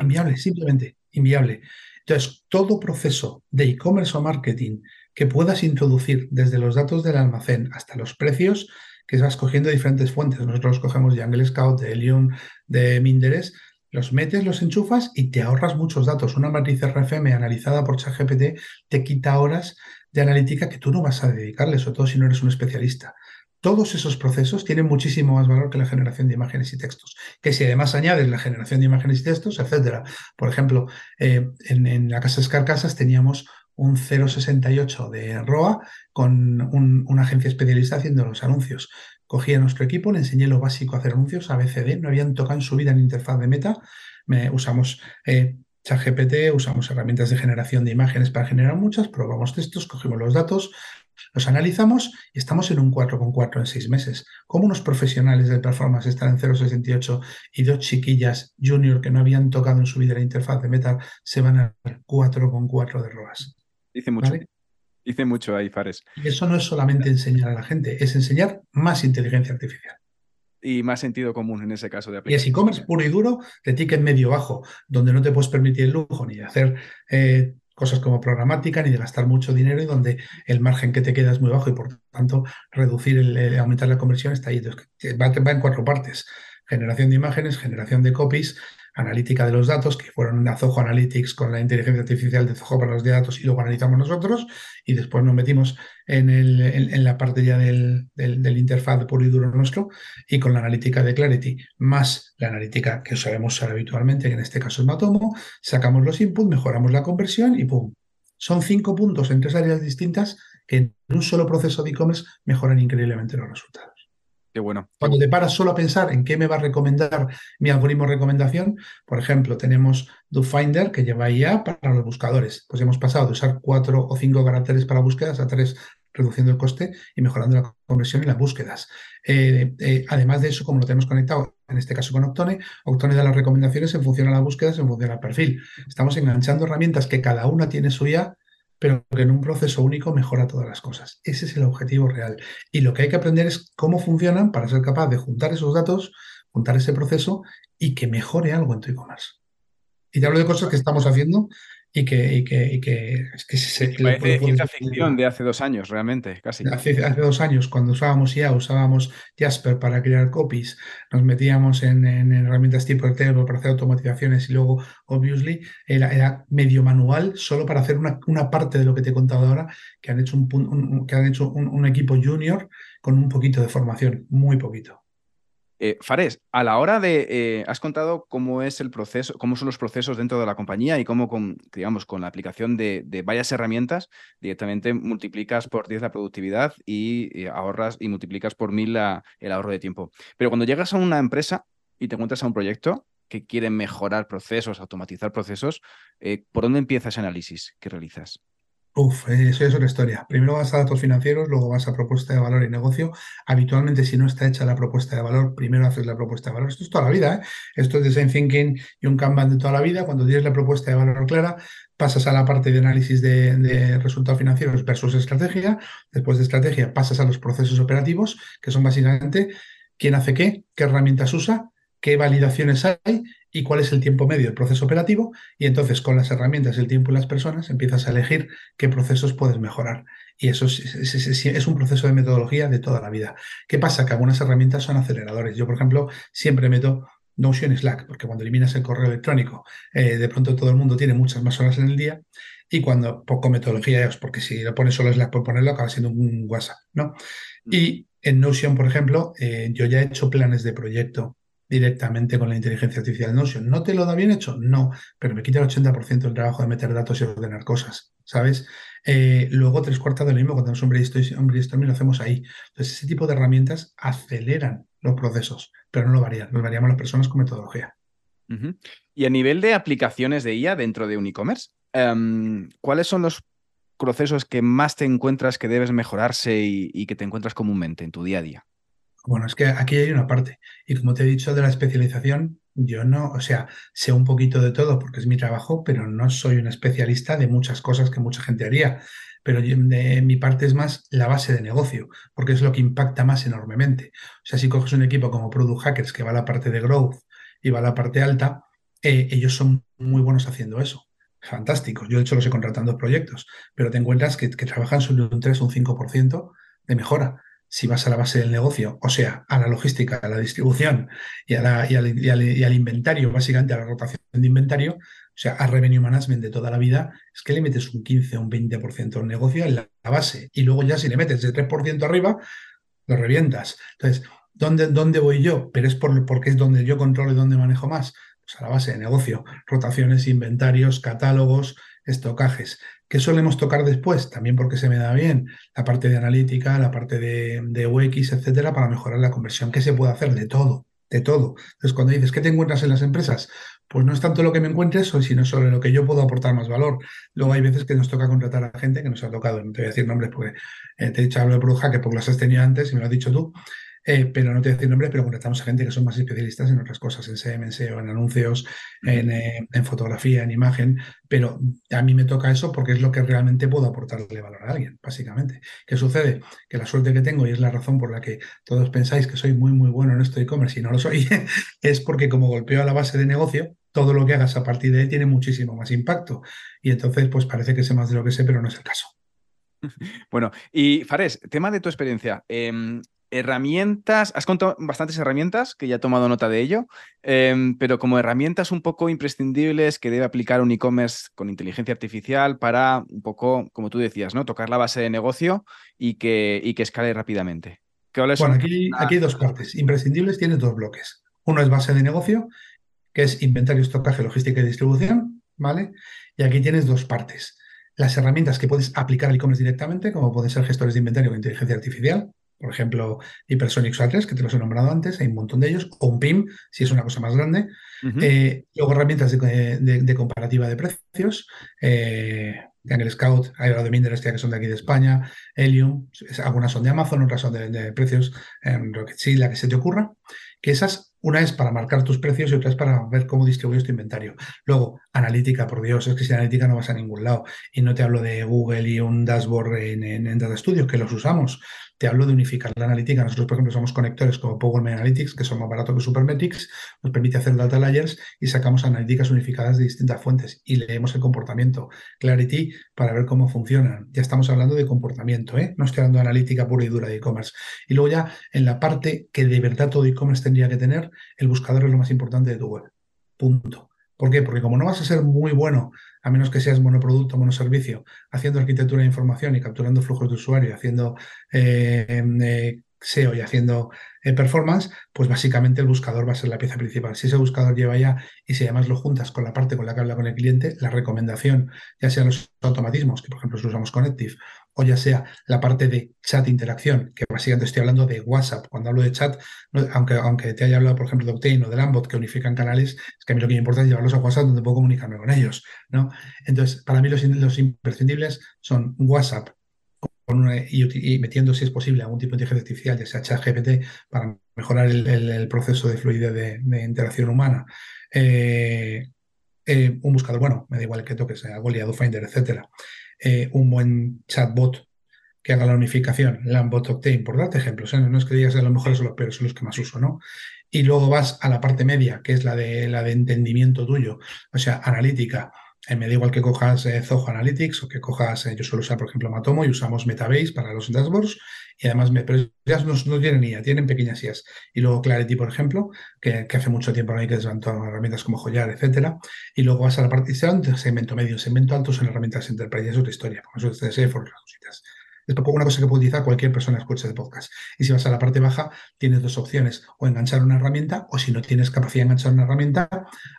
Inviable, simplemente inviable. Entonces, todo proceso de e-commerce o marketing que puedas introducir desde los datos del almacén hasta los precios, que vas cogiendo diferentes fuentes. Nosotros los cogemos de Angle Scout, de Helium, de Minderes, los metes, los enchufas y te ahorras muchos datos. Una matriz RFM analizada por ChatGPT te quita horas de analítica que tú no vas a dedicarle, sobre todo si no eres un especialista. Todos esos procesos tienen muchísimo más valor que la generación de imágenes y textos. Que si además añades la generación de imágenes y textos, etcétera. Por ejemplo, eh, en, la casa Escarcasas teníamos un 0,68 de ROA con una agencia especialista haciendo los anuncios. Cogí a nuestro equipo, le enseñé lo básico a hacer anuncios, ABCD, no habían tocado en su vida en interfaz de meta. usamos eh, ChatGPT, usamos herramientas de generación de imágenes para generar muchas, probamos textos, cogimos los datos, los analizamos y estamos en un 4,4 en seis meses. Como unos profesionales de performance están en 0,68 y dos chiquillas junior que no habían tocado en su vida la interfaz de Meta se van al 4,4 de ROAS? Dice mucho. Dice mucho ahí, Fares. Y eso no es solamente enseñar a la gente, es enseñar más inteligencia artificial y más sentido común en ese caso de aplicación. Y es e-commerce puro y duro de ticket medio bajo, donde no te puedes permitir el lujo ni de hacer eh, cosas como programática ni de gastar mucho dinero y donde el margen que te queda es muy bajo y por tanto reducir, el, aumentar la conversión está ahí. va, va en cuatro partes. Generación de imágenes, generación de copies, analítica de los datos, que fueron a Zoho Analytics con la inteligencia artificial de Zoho para los datos y luego analizamos nosotros y después nos metimos en, el, en, la parte ya del, del, interfaz puro y duro nuestro y con la analítica de Clarity más la analítica que sabemos usar habitualmente, que en este caso es Matomo, sacamos los inputs, mejoramos la conversión y ¡pum! Son cinco puntos en tres áreas distintas que en un solo proceso de e-commerce mejoran increíblemente los resultados. Qué bueno. Cuando te paras solo a pensar en qué me va a recomendar mi algoritmo de recomendación, por ejemplo, tenemos DoFinder que lleva IA para los buscadores. Pues hemos pasado de usar cuatro o cinco caracteres para búsquedas a tres, reduciendo el coste y mejorando la conversión en las búsquedas. Eh, eh, además de eso, como lo tenemos conectado, en este caso con Octone, Octone da las recomendaciones en función a las búsquedas, en función al perfil. Estamos enganchando herramientas que cada una tiene su IA pero que en un proceso único mejora todas las cosas. Ese es el objetivo real. Y lo que hay que aprender es cómo funcionan para ser capaz de juntar esos datos, juntar ese proceso y que mejore algo en tu e-commerce. Y te hablo de cosas que estamos haciendo y que, y que, y que es que se, parece ciencia ficción de hace dos años, realmente, casi. Hace, hace, dos años, cuando usábamos ya, usábamos Jasper para crear copies, nos metíamos en, herramientas tipo Airtable para hacer automatizaciones y luego, obviously, era, era medio manual solo para hacer una, una, parte de lo que te he contado ahora, que han hecho un, que han hecho un equipo junior con un poquito de formación, muy poquito. Eh, Fares, a la hora de, eh, has contado cómo es el proceso, cómo son los procesos dentro de la compañía y cómo con, digamos, con la aplicación de, varias herramientas directamente multiplicas por 10 la productividad y, ahorras y multiplicas por 1000 el ahorro de tiempo. Pero cuando llegas a una empresa y te encuentras a un proyecto que quiere mejorar procesos, automatizar procesos, eh, ¿por dónde empieza ese análisis que realizas? Uf, eso es otra historia. Primero vas a datos financieros, luego vas a propuesta de valor y negocio. Habitualmente, si no está hecha la propuesta de valor, primero haces la propuesta de valor. Esto es toda la vida, ¿eh? Esto es design thinking y un Kanban de toda la vida. Cuando tienes la propuesta de valor clara, pasas a la parte de análisis de, de resultados financieros versus estrategia. Después de estrategia, pasas a los procesos operativos, que son básicamente quién hace qué, qué herramientas usa, qué validaciones hay y cuál es el tiempo medio del proceso operativo y entonces con las herramientas, el tiempo y las personas empiezas a elegir qué procesos puedes mejorar. Y eso es, un proceso de metodología de toda la vida. ¿Qué pasa? Que algunas herramientas son aceleradores. Yo, por ejemplo, siempre meto Notion Slack, porque cuando eliminas el correo electrónico, eh, de pronto todo el mundo tiene muchas más horas en el día y cuando poco metodología es porque si lo pones solo Slack por ponerlo acaba siendo un WhatsApp, ¿no? Mm. Y en Notion, por ejemplo, eh, yo ya he hecho planes de proyecto directamente con la inteligencia artificial Notion. ¿No te lo da bien hecho? No, pero me quita el 80% del trabajo de meter datos y ordenar cosas, ¿sabes? Eh, luego, tres cuartas de lo mismo, cuando tenemos un brainstorming, lo hacemos ahí. Entonces, ese tipo de herramientas aceleran los procesos, pero no lo varían, lo variamos las personas con metodología. Y a nivel de aplicaciones de IA dentro de un e-commerce, em, ¿cuáles son los procesos que más te encuentras que debes mejorarse y que te encuentras comúnmente en tu día a día? Bueno, es que aquí hay una parte. Y como te he dicho de la especialización, yo no, o sea, sé un poquito de todo porque es mi trabajo, pero no soy un especialista de muchas cosas que mucha gente haría. Pero de mi parte es más la base de negocio, porque es lo que impacta más enormemente. O sea, si coges un equipo como Product Hackers, que va a la parte de growth y va a la parte alta, eh, ellos son muy buenos haciendo eso. Fantásticos. Yo, de hecho, los he contratando proyectos, pero te encuentras que, que trabajan sobre un 3 o un 5% de mejora si vas a la base del negocio, o sea, a la logística, a la distribución y, al, inventario, básicamente a la rotación de inventario, o sea, a revenue management de toda la vida, es que le metes un 15 o un 20% al negocio en la, base. Y luego ya si le metes de 3% arriba, lo revientas. Entonces, ¿dónde, dónde voy yo? Pero es por, porque es donde yo controlo y donde manejo más. Pues a la base de negocio, rotaciones, inventarios, catálogos, estocajes. ¿Qué solemos tocar después? También porque se me da bien la parte de analítica, la parte de, de UX, etcétera, para mejorar la conversión. ¿Qué se puede hacer? De todo, de todo. Entonces, cuando dices, ¿qué te encuentras en las empresas? Pues no es tanto lo que me encuentres, sino sobre lo que yo puedo aportar más valor. Luego hay veces que nos toca contratar a gente que nos ha tocado, no te voy a decir nombres porque eh, te he dicho hablo de Bruja, que porque las has tenido antes y me lo has dicho tú, eh, pero no te voy a decir nombres, pero contratamos a gente que son más especialistas en otras cosas, en CM, en SEO, en anuncios, eh, en, fotografía, en imagen, pero a mí me toca eso porque es lo que realmente puedo aportarle valor a alguien, básicamente. ¿Qué sucede? Que la suerte que tengo, y es la razón por la que todos pensáis que soy muy, muy bueno en esto de e-commerce y no lo soy, es porque como golpeo a la base de negocio, todo lo que hagas a partir de ahí tiene muchísimo más impacto. Y entonces, pues parece que sé más de lo que sé, pero no es el caso. Bueno, y Fares, tema de tu experiencia. Em, herramientas, has contado bastantes herramientas, que ya he tomado nota de ello, em, pero como herramientas un poco imprescindibles que debe aplicar un e-commerce con inteligencia artificial para un poco, como tú decías, ¿no? Tocar la base de negocio y que, y que escale rápidamente. bueno, aquí, aquí hay dos partes. Imprescindibles tiene dos bloques. Uno es base de negocio, que es inventario, estocaje, logística y distribución, ¿vale? Y aquí tienes dos partes. Las herramientas que puedes aplicar al e-commerce directamente, como pueden ser gestores de inventario con inteligencia artificial, por ejemplo, Hypersonic A3, que te los he nombrado antes, hay un montón de ellos, o un PIM, si es una cosa más grande. Eh, luego herramientas de, comparativa de precios, eh, Angle Scout, hay de Minders que son de aquí de España, Helium, algunas son de Amazon, otras son de, precios en Rocket la que se te ocurra, que esas, una es para marcar tus precios y otra es para ver cómo distribuyes tu inventario. Luego, analítica, por Dios, es que sin analítica no vas a ningún lado. Y no te hablo de Google y un dashboard en, en Data Studio, que los usamos, te hablo de unificar la analítica. Nosotros, por ejemplo, usamos conectores como Power Analytics, que son más baratos que Supermetrics, nos permite hacer data layers y sacamos analíticas unificadas de distintas fuentes y leemos el comportamiento. Clarity para ver cómo funcionan. Ya estamos hablando de comportamiento, ¿eh? no estoy hablando de analítica pura y dura de e-commerce. Y luego ya en la parte que de verdad todo e-commerce tendría que tener, el buscador es lo más importante de tu web. Punto. ¿Por qué? Porque como no vas a ser muy bueno a menos que seas monoproducto, monoservicio, haciendo arquitectura de información y capturando flujos de usuario, haciendo eh, eh, SEO y haciendo eh, performance, pues básicamente el buscador va a ser la pieza principal. Si ese buscador lleva ya y si además lo juntas con la parte con la que habla con el cliente, la recomendación, ya sean los automatismos, que por ejemplo usamos con Active, o ya sea la parte de chat interacción, que básicamente estoy hablando de WhatsApp. Cuando hablo de chat, aunque, aunque te haya hablado, por ejemplo, de Octane o de Lambot, que unifican canales, es que a mí lo que me importa es llevarlos a WhatsApp donde puedo comunicarme con ellos. ¿no? Entonces, para mí los imprescindibles son WhatsApp, y, metiendo, si es posible, algún tipo de inteligencia artificial, ya sea ChatGPT, para mejorar el, proceso de fluidez de, interacción humana. Eh, eh, un buscador, bueno, me da igual que toque, sea Goliath, Finder, etcétera. Eh, un buen chatbot que haga la unificación, Lambot Octane, por darte ejemplos, no es que digas a lo mejor son los peores, son los que más uso, ¿no? Y luego vas a la parte media, que es la de la de entendimiento tuyo, o sea, analítica, eh, me da igual que cojas eh, Zoho Analytics o que cojas, eh, yo suelo usar, por ejemplo, Matomo y usamos Metabase para los dashboards y además me, pero ya no, tienen IA, tienen pequeñas IAs. Y luego Clarity, por ejemplo, que, hace mucho tiempo no hay que desvantar herramientas como Joyar, etcétera. Y luego vas a la parte de segmento medio, segmento alto son herramientas Enterprise, es otra historia, como eso es CSF, las cositas. Es una cosa que puede utilizar cualquier persona que escuche de podcast. Y si vas a la parte baja, tienes dos opciones, o enganchar una herramienta, o si no tienes capacidad de enganchar una herramienta,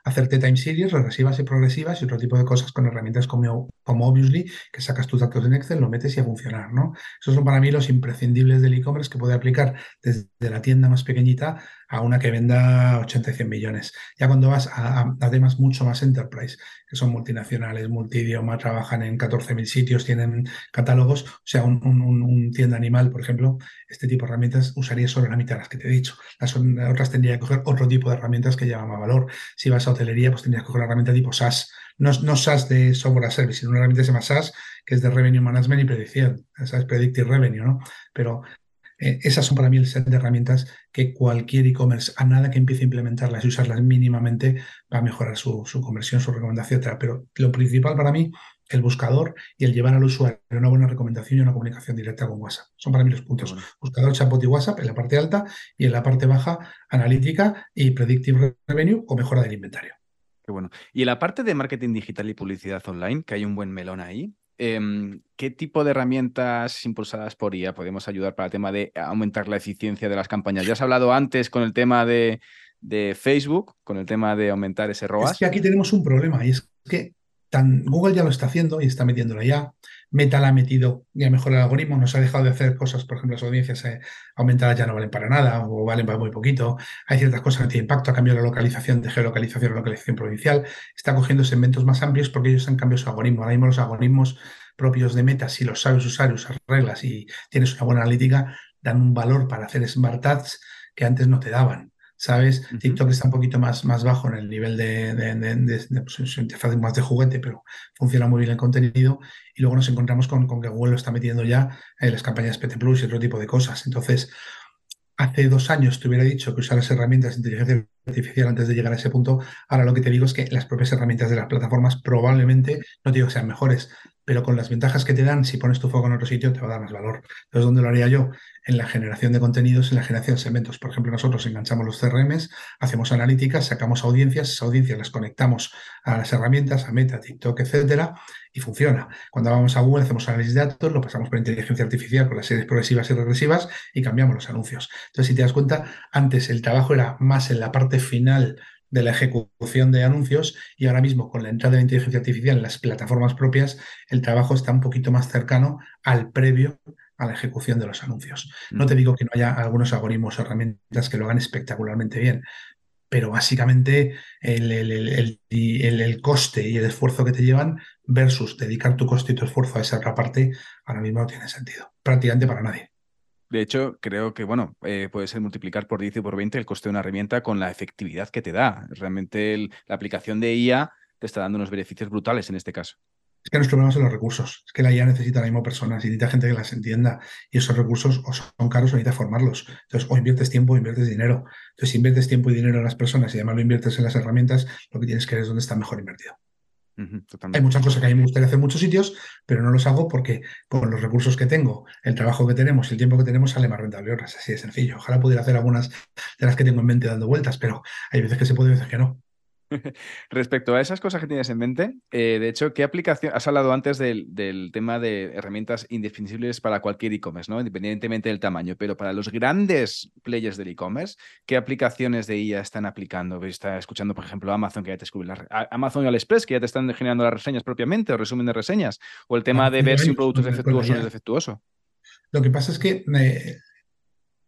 hacerte time series, regresivas y progresivas y otro tipo de cosas con herramientas como, como Obviously, que sacas tus datos en Excel, lo metes y a funcionar. ¿no? Esos son para mí los imprescindibles del e-commerce que puede aplicar desde la tienda más pequeñita a una que venda 80 y 100 millones. Ya cuando vas a, temas mucho más enterprise, que son multinacionales, multidioma, trabajan en 14.000 sitios, tienen catálogos, o sea, un, tienda animal, por ejemplo, este tipo de herramientas usaría solo la mitad de las que te he dicho. Las otras tendría que coger otro tipo de herramientas que llevan más valor. Si vas a hotelería, pues tendrías que coger una tipo SaaS. No, no de software as service, sino una herramienta que se llama SaaS, que es de Revenue Management y Predicción. SaaS Predictive Revenue, ¿no? Pero eh, esas son para mí el set de herramientas que cualquier e-commerce, a nada que empiece a implementarlas y usarlas mínimamente, va a mejorar su, conversión, su recomendación, etc. Pero lo principal para mí, el buscador y el llevar al usuario una buena recomendación y una comunicación directa con WhatsApp. Son para mí los puntos. Buscador, chatbot y WhatsApp en la parte alta y en la parte baja, analítica y predictive revenue o mejora del inventario. Qué bueno. Y en la parte de marketing digital y publicidad online, que hay un buen melón ahí, em, ¿qué tipo de herramientas impulsadas por IA podemos ayudar para el tema de aumentar la eficiencia de las campañas? Ya has hablado antes con el tema de, de Facebook, con el tema de aumentar ese ROAS. Es que aquí tenemos un problema y es que Google ya lo está haciendo y está metiéndolo ya. Meta la ha metido y ha mejorado el algoritmo, nos ha dejado de hacer cosas, por ejemplo, las audiencias eh, aumentadas ya no valen para nada o valen para muy poquito. Hay ciertas cosas que tienen impacto, ha cambiado la localización de geolocalización a localización provincial, está cogiendo segmentos más amplios porque ellos han cambiado su algoritmo. Ahora mismo los algoritmos propios de Meta, si los sabes usar, usar reglas y tienes una buena analítica, dan un valor para hacer smart ads que antes no te daban. ¿Sabes? TikTok está un poquito más, más bajo en el nivel de, de, de, pues, interfaz más de juguete, pero funciona muy bien el contenido. Y luego nos encontramos con, con que Google lo está metiendo ya en las campañas PT Plus y otro tipo de cosas. Entonces, hace dos años te hubiera dicho que usar las herramientas de inteligencia artificial antes de llegar a ese punto. Ahora lo que te digo es que las propias herramientas de las plataformas probablemente, no digo que sean mejores, pero con las ventajas que te dan, si pones tu foco en otro sitio, te va a dar más valor. Entonces, ¿dónde lo haría yo? En la generación de contenidos, en la generación de segmentos. Por ejemplo, nosotros enganchamos los CRMs, hacemos analíticas, sacamos audiencias, esas audiencias las conectamos a las herramientas, a Meta, TikTok, etcétera, y funciona. Cuando vamos a Google, hacemos análisis de datos, lo pasamos por inteligencia artificial, por las series progresivas y regresivas, y cambiamos los anuncios. Entonces, si te das cuenta, antes el trabajo era más en la parte final de la ejecución de anuncios y ahora mismo con la entrada de inteligencia artificial en las plataformas propias, el trabajo está un poquito más cercano al previo a la ejecución de los anuncios. No te digo que no haya algunos algoritmos o herramientas que lo hagan espectacularmente bien, pero básicamente el, el, coste y el esfuerzo que te llevan versus dedicar tu coste y tu esfuerzo a esa otra parte, ahora mismo no tiene sentido, prácticamente para nadie. De hecho, creo que, bueno, eh, puede ser multiplicar por 10 y por 20 el coste de una herramienta con la efectividad que te da. Realmente la aplicación de IA te está dando unos beneficios brutales en este caso. Es que nuestro problema son los recursos. Es que la IA necesita ahora mismo personas y necesita gente que las entienda. Y esos recursos o son caros o necesitas formarlos. Entonces, o inviertes tiempo o inviertes dinero. Entonces, si inviertes tiempo y dinero en las personas y además lo inviertes en las herramientas, lo que tienes que ver es dónde está mejor invertido. Hay muchas cosas que a mí me gustaría hacer en muchos sitios, pero no los hago porque con los recursos que tengo, el trabajo que tenemos, el tiempo que tenemos, sale más rentable. Es así de sencillo. Ojalá pudiera hacer algunas de las que tengo en mente dando vueltas, pero hay veces que se puede y veces que no. Respecto a esas cosas que tienes en mente, eh, de hecho, ¿qué aplicación? Has hablado antes del, tema de herramientas indefinibles para cualquier e-commerce, ¿no? Independientemente del tamaño, pero para los grandes players del e-commerce, ¿qué aplicaciones de IA están aplicando? Está escuchando, por ejemplo, Amazon, que ya te descubre la, Amazon y AliExpress, que ya te están generando las reseñas propiamente o resumen de reseñas, o el tema de ver si un producto es defectuoso o no es defectuoso. Lo que pasa es que eh,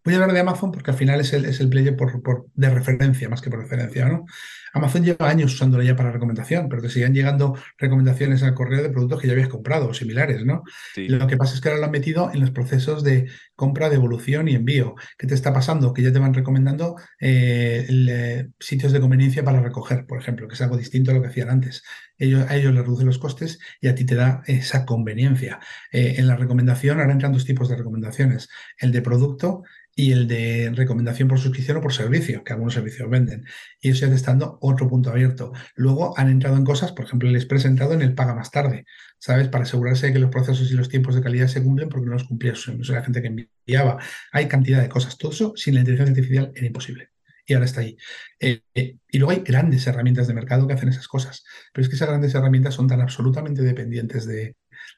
Voy a hablar de Amazon porque al final es el, es el player por, de referencia más que por referencia. ¿no? Amazon lleva años usándola ya para recomendación, pero te siguen llegando recomendaciones al correo de productos que ya habías comprado o similares. ¿no? Lo que pasa es que ahora lo han metido en los procesos de compra, devolución y envío. ¿Qué te está pasando? Que ya te van recomendando eh, eh, sitios de conveniencia para recoger, por ejemplo, que es algo distinto a lo que hacían antes. Ellos, a ellos les reducen los costes y a ti te da esa conveniencia. Eh, en la recomendación ahora entran dos tipos de recomendaciones. El de producto y el de recomendación por suscripción o por servicio, que algunos servicios venden. Y eso ya está dando otro punto abierto. Luego han entrado en cosas, por ejemplo, les he presentado en el paga más tarde, ¿sabes? Para asegurarse de que los procesos y los tiempos de calidad se cumplen porque no los cumplía la gente que enviaba. Hay cantidad de cosas. Todo eso sin la inteligencia artificial era imposible. Y ahora está ahí. Eh, eh, y luego hay grandes herramientas de mercado que hacen esas cosas. Pero es que esas grandes herramientas son tan absolutamente dependientes de,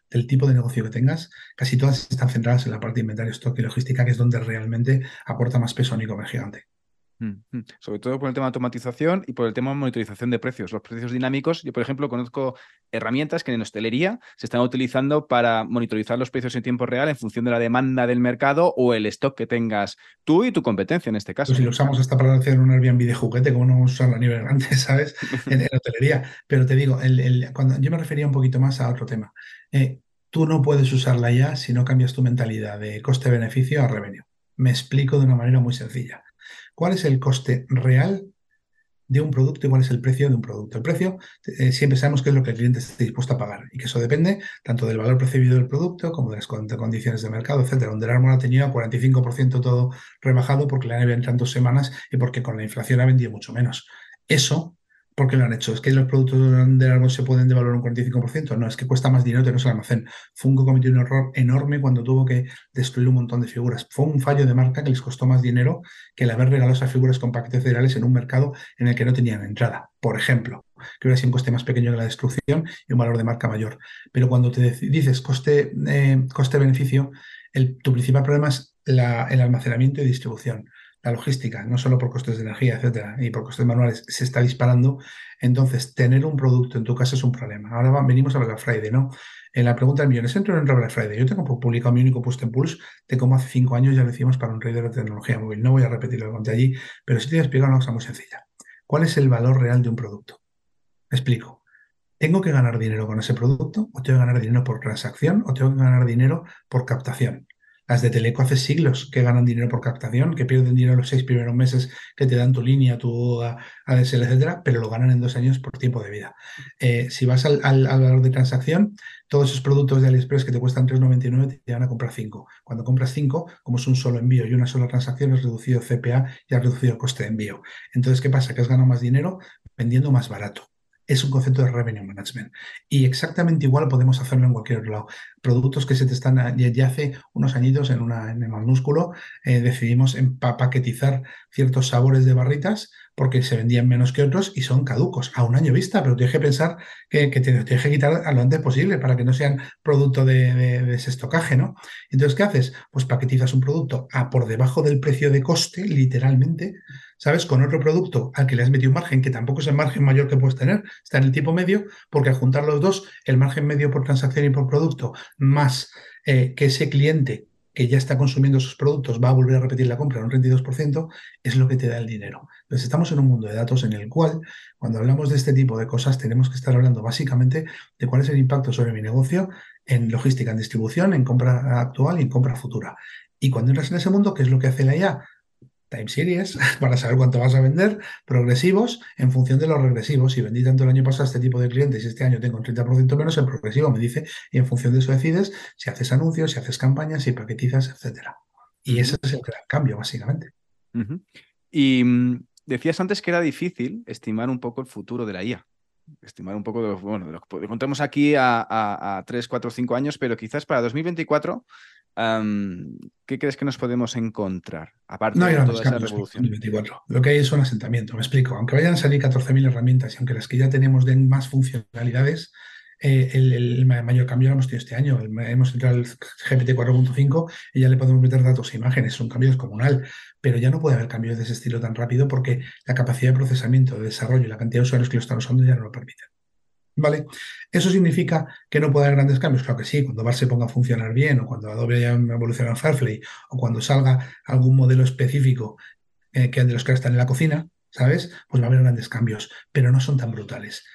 del tipo de negocio que tengas, casi todas están centradas en la parte de inventario, stock y logística, que es donde realmente aporta más peso a un gigante. Mm, mm. Sobre todo por el tema de automatización y por el tema de monitorización de precios. Los precios dinámicos, yo por ejemplo conozco herramientas que en hostelería se están utilizando para monitorizar los precios en tiempo real en función de la demanda del mercado o el stock que tengas tú y tu competencia en este caso. Pues si lo usamos hasta para hacer un Airbnb de juguete, como no usarlo a nivel grande, ¿sabes? En, hotelería. Pero te digo, cuando yo me refería un poquito más a otro tema. Eh, tú no puedes usarla ya si no cambias tu mentalidad de coste-beneficio a revenue. Me explico de una manera muy sencilla cuál es el coste real de un producto y cuál es el precio de un producto. El precio eh, siempre sabemos qué es lo que el cliente está dispuesto a pagar y que eso depende tanto del valor percibido del producto como de las condiciones de mercado, etcétera. Donde árbol ha tenido 45% todo rebajado porque le han vendido en dos semanas y porque con la inflación ha vendido mucho menos. Eso ¿Por qué lo han hecho? ¿Es que los productos del árbol se pueden devaluar un 45%? No, es que cuesta más dinero tenerlos el almacén. Funko cometió un error enorme cuando tuvo que destruir un montón de figuras. Fue un fallo de marca que les costó más dinero que el haber regalado esas figuras con paquetes federales en un mercado en el que no tenían entrada, por ejemplo. que hubiera sido un coste más pequeño que la destrucción y un valor de marca mayor. Pero cuando te dices coste, eh, coste-beneficio, tu principal problema es el almacenamiento y distribución. La logística, no solo por costes de energía, etcétera, y por costes manuales, se está disparando. Entonces, tener un producto en tu casa es un problema. Ahora venimos a Black Friday, ¿no? En la pregunta del millón, ¿es entro en Black Friday? Yo tengo publicado mi único post en Pulse de cómo hace cinco años ya lo hicimos para un trader de tecnología móvil. No voy a repetir lo que conté allí, pero sí te voy a explicar una cosa muy sencilla. ¿Cuál es el valor real de un producto? explico. ¿Tengo que ganar dinero con ese producto o tengo que ganar dinero por transacción o tengo que ganar dinero por captación? Las de Teleco hace siglos que ganan dinero por captación, que pierden dinero los seis primeros meses que te dan tu línea, tu ADSL, etcétera, pero lo ganan en dos años por tiempo de vida. Eh, si vas al, valor de transacción, todos esos productos de AliExpress que te cuestan 3,99 te van a comprar 5. Cuando compras 5, como es un solo envío y una sola transacción, has reducido CPA y has reducido el coste de envío. Entonces, ¿qué pasa? Que has ganado más dinero vendiendo más barato es un concepto de revenue management. Y exactamente igual podemos hacerlo en cualquier otro lado. Productos que se te están, ya, hace unos añitos en, una, en el músculo, eh, decidimos paquetizar ciertos sabores de barritas porque se vendían menos que otros y son caducos a un año vista, pero tienes que pensar que, te tienes que quitar a lo antes posible para que no sean producto de, de, ese estocaje, ¿no? Entonces, ¿qué haces? Pues paquetizas un producto a por debajo del precio de coste, literalmente, ¿sabes? Con otro producto al que le has metido un margen que tampoco es el margen mayor que puedes tener, está en el tipo medio, porque al juntar los dos, el margen medio por transacción y por producto, más eh, que ese cliente que ya está consumiendo esos productos va a volver a repetir la compra en un 32%, es lo que te da el dinero. Entonces estamos en un mundo de datos en el cual, cuando hablamos de este tipo de cosas, tenemos que estar hablando básicamente de cuál es el impacto sobre mi negocio en logística, en distribución, en compra actual y en compra futura. Y cuando entras en ese mundo, ¿qué es lo que hace la IA? Time series para saber cuánto vas a vender, progresivos en función de los regresivos. Si vendí tanto el año pasado a este tipo de clientes y este año tengo un 30% menos, el progresivo me dice, y en función de eso decides si haces anuncios, si haces campañas, si paquetizas, etcétera. Y ese es el gran cambio, básicamente. Y mm, decías antes que era difícil estimar un poco el futuro de la IA. Estimar un poco de, bueno, de lo que contamos aquí a, a, a 3, 4, 5 años, pero quizás para 2024 ¿Qué crees que nos podemos encontrar? Aparte de toda esa revolución. Lo que hay es un asentamiento, me explico. Aunque vayan a salir 14.000 herramientas y aunque las que ya tenemos den más funcionalidades, eh, el, mayor cambio lo hemos tenido este año. hemos entrado al GPT 4.5 y ya le podemos meter datos e imágenes. Es un cambio descomunal, pero ya no puede haber cambios de ese estilo tan rápido porque la capacidad de procesamiento, de desarrollo y la cantidad de usuarios que lo están usando ya no lo permiten. ¿Vale? ¿Eso significa que no puede haber grandes cambios? Claro que sí, cuando VAR se ponga a funcionar bien, o cuando Adobe haya evolucionado Firefly, o cuando salga algún modelo específico eh, que de los que están en la cocina, ¿sabes? Pues va a haber grandes cambios, pero no son tan brutales.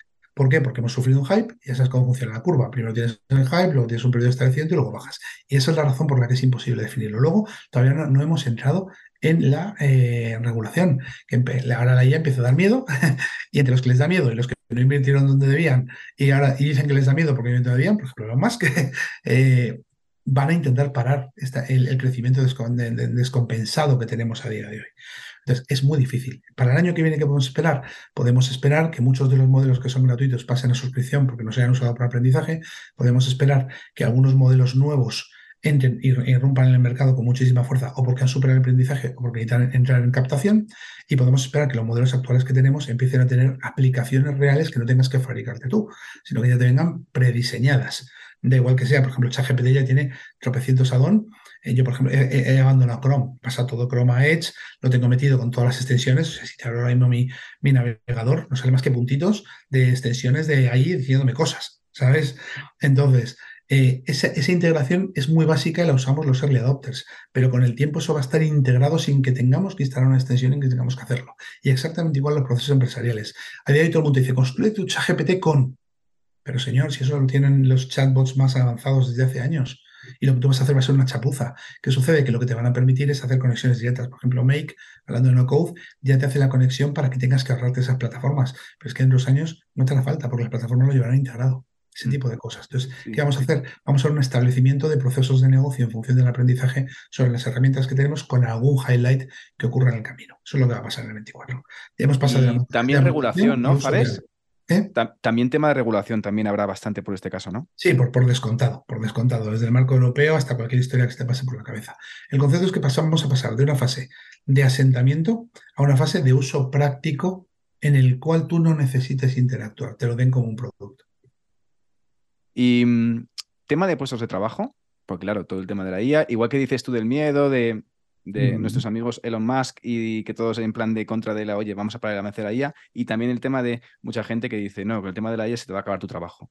¿Por qué? Porque hemos sufrido un hype y ya sabes cómo funciona la curva. Primero tienes el hype, luego tienes un periodo de establecimiento y luego bajas. Y esa es la razón por la que es imposible definirlo. Luego, todavía no, hemos entrado en la eh, regulación, que ahora la IA empieza a dar miedo, y entre los que les da miedo y los que no invirtieron donde debían y ahora y dicen que les da miedo porque no debían, por ejemplo, más que eh, van a intentar parar el, crecimiento descompensado que tenemos a día de hoy. Entonces, es muy difícil. Para el año que viene, ¿qué podemos esperar? Podemos esperar que muchos de los modelos que son gratuitos pasen a suscripción porque no se hayan usado para aprendizaje. Podemos esperar que algunos modelos nuevos entren y rompan en el mercado con muchísima fuerza o porque han superado el aprendizaje o porque necesitan entrar en captación y podemos esperar que los modelos actuales que tenemos empiecen a tener aplicaciones reales que no tengas que fabricarte tú, sino que ya te vengan prediseñadas. Da igual que sea, por ejemplo, ChatGPT ya tiene tropecientos add eh, yo, por ejemplo, he, abandonado Chrome, pasa todo Chrome a Edge, lo tengo metido con todas las extensiones. Si te abro ahora mismo mi, navegador, no sale más que puntitos de extensiones de ahí diciéndome cosas, ¿sabes? Entonces, eh, esa, integración es muy básica y la usamos los early adopters, pero con el tiempo eso va a estar integrado sin que tengamos que instalar una extensión en que tengamos que hacerlo. Y exactamente igual los procesos empresariales. A día de hoy todo el mundo dice, construye tu chat GPT con... Pero señor, si eso lo tienen los chatbots más avanzados desde hace años, y lo que tú vas a hacer va a ser una chapuza. ¿Qué sucede? Que lo que te van a permitir es hacer conexiones directas. Por ejemplo, Make, hablando de no code, ya te hace la conexión para que tengas que ahorrarte esas plataformas. Pero es que en dos años no te hará falta porque las plataformas lo llevarán integrado ese mm. tipo de cosas. Entonces, ¿qué vamos a hacer? Vamos a hacer un establecimiento de procesos de negocio en función del aprendizaje sobre las herramientas que tenemos con algún highlight que ocurra en el camino. Eso es lo que va a pasar en el 24. hemos pasado también regulación, ¿no, Fares? ¿Eh? También tema de regulación también habrá bastante por este caso, ¿no? Sí, por, por descontado, por descontado, desde el marco europeo hasta cualquier historia que se te pase por la cabeza. El concepto es que pasamos a pasar de una fase de asentamiento a una fase de uso práctico en el cual tú no necesites interactuar, te lo den como un producto. Y mm, tema de puestos de trabajo, porque claro, todo el tema de la IA, igual que dices tú del miedo de, nuestros amigos Elon Musk y que todos en plan de contra de la, oye, vamos a parar la la IA, y también el tema de mucha gente que dice, no, con el tema de la IA se te va a acabar tu trabajo.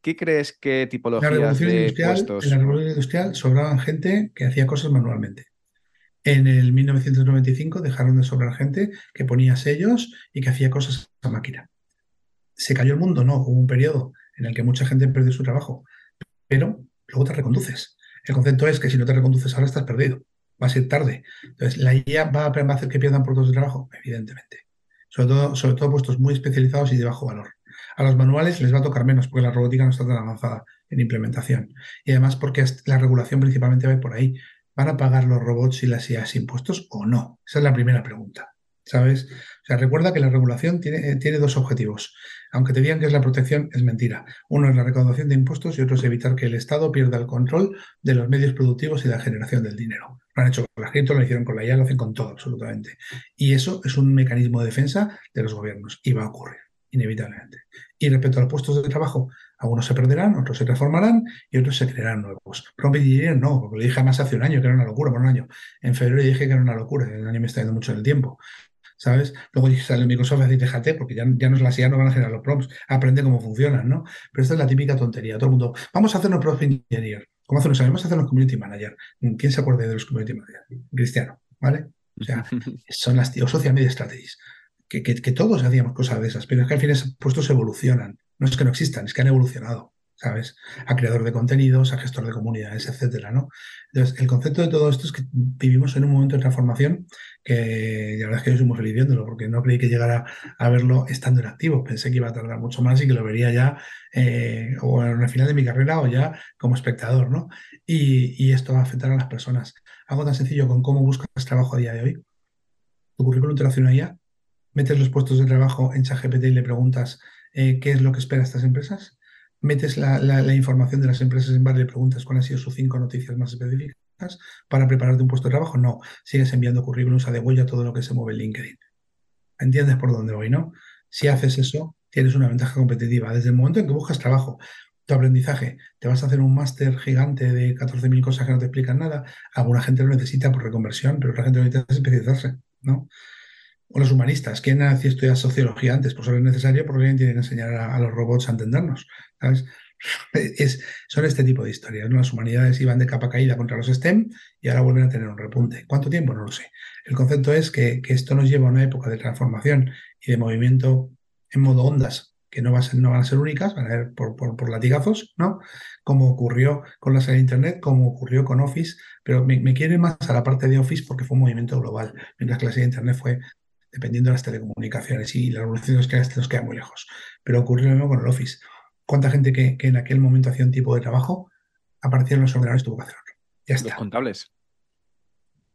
¿Qué crees que tipología de puestos? En la revolución industrial sobraban gente que hacía cosas manualmente. En el 1995 dejaron de sobrar gente que ponía sellos y que hacía cosas a máquina. ¿Se cayó el mundo? No, hubo un periodo en el que mucha gente perdió su trabajo, pero luego te reconduces. El concepto es que si no te reconduces ahora estás perdido, va a ser tarde. Entonces, ¿la IA va a hacer que pierdan puestos de trabajo? Evidentemente. Sobre todo, sobre todo puestos muy especializados y de bajo valor. A los manuales les va a tocar menos porque la robótica no está tan avanzada en implementación. Y además porque la regulación principalmente va por ahí. ¿Van a pagar los robots y las IAs impuestos o no? Esa es la primera pregunta. ¿Sabes? O sea, recuerda que la regulación tiene, tiene dos objetivos. Aunque te digan que es la protección, es mentira. Uno es la recaudación de impuestos y otro es evitar que el Estado pierda el control de los medios productivos y la generación del dinero. Lo han hecho con la gente, lo hicieron con la IA, lo hacen con todo, absolutamente. Y eso es un mecanismo de defensa de los gobiernos y va a ocurrir, inevitablemente. Y respecto a los puestos de trabajo, algunos se perderán, otros se transformarán y otros se crearán nuevos. Promedio no, porque lo dije más hace un año que era una locura, por un año. En febrero dije que era una locura, el año me está yendo mucho en el tiempo. ¿Sabes? Luego sale Microsoft a decir, déjate, porque ya, ya no es la CIA, no van a generar los prompts, aprende cómo funcionan, ¿no? Pero esta es la típica tontería. Todo el mundo, vamos a hacernos prompt engineer. ¿Cómo hacemos? Vamos a hacernos community manager. ¿Quién se acuerda de los community manager? Cristiano, ¿vale? O sea, son las tíos social media strategies. Que, que, que, todos hacíamos cosas de esas, pero es que al final esos puestos evolucionan. No es que no existan, es que han evolucionado. ¿Sabes? A creador de contenidos, a gestor de comunidades, etcétera, ¿no? Entonces, el concepto de todo esto es que vivimos en un momento de transformación que la verdad es que yo soy muy feliz viéndolo, porque no creí que llegara a verlo estando en activo. Pensé que iba a tardar mucho más y que lo vería ya eh, o en el final de mi carrera o ya como espectador, ¿no? Y, esto va a afectar a las personas. Algo tan sencillo con cómo buscas trabajo a día de hoy. Tu currículum te lo hace una IA, metes los puestos de trabajo en ChatGPT y le preguntas eh, qué es lo que espera estas empresas metes la, información de las empresas en bar y preguntas cuáles han sido sus cinco noticias más específicas para prepararte un puesto de trabajo. No, sigues enviando currículums a de huella todo lo que se mueve en LinkedIn. ¿Entiendes por dónde voy, no? Si haces eso, tienes una ventaja competitiva. Desde el momento en que buscas trabajo, tu aprendizaje, te vas a hacer un máster gigante de 14.000 cosas que no te explican nada. Alguna gente lo necesita por reconversión, pero otra gente lo necesita especializarse, ¿no? O los humanistas. ¿Quién ha estudiado sociología antes? Pues ahora es necesario porque alguien tiene que enseñar a, los robots a entendernos. ¿sabes? Es, son este tipo de historias. ¿no? Las humanidades iban de capa caída contra los STEM y ahora vuelven a tener un repunte. ¿Cuánto tiempo? No lo sé. El concepto es que, esto nos lleva a una época de transformación y de movimiento en modo ondas que no, va no van a ser únicas, van a ser por, por, latigazos, ¿no? Como ocurrió con la salida de Internet, como ocurrió con Office, pero me, me quiere más a la parte de Office porque fue un movimiento global, mientras que la salida de Internet fue dependiendo de las telecomunicaciones y la revolución que nos queda muy lejos. Pero ocurrió lo mismo con el Office. ¿Cuánta gente que, en aquel momento hacía un tipo de trabajo aparecieron los ordenadores tuvo que hacerlo? Ya está. Los contables.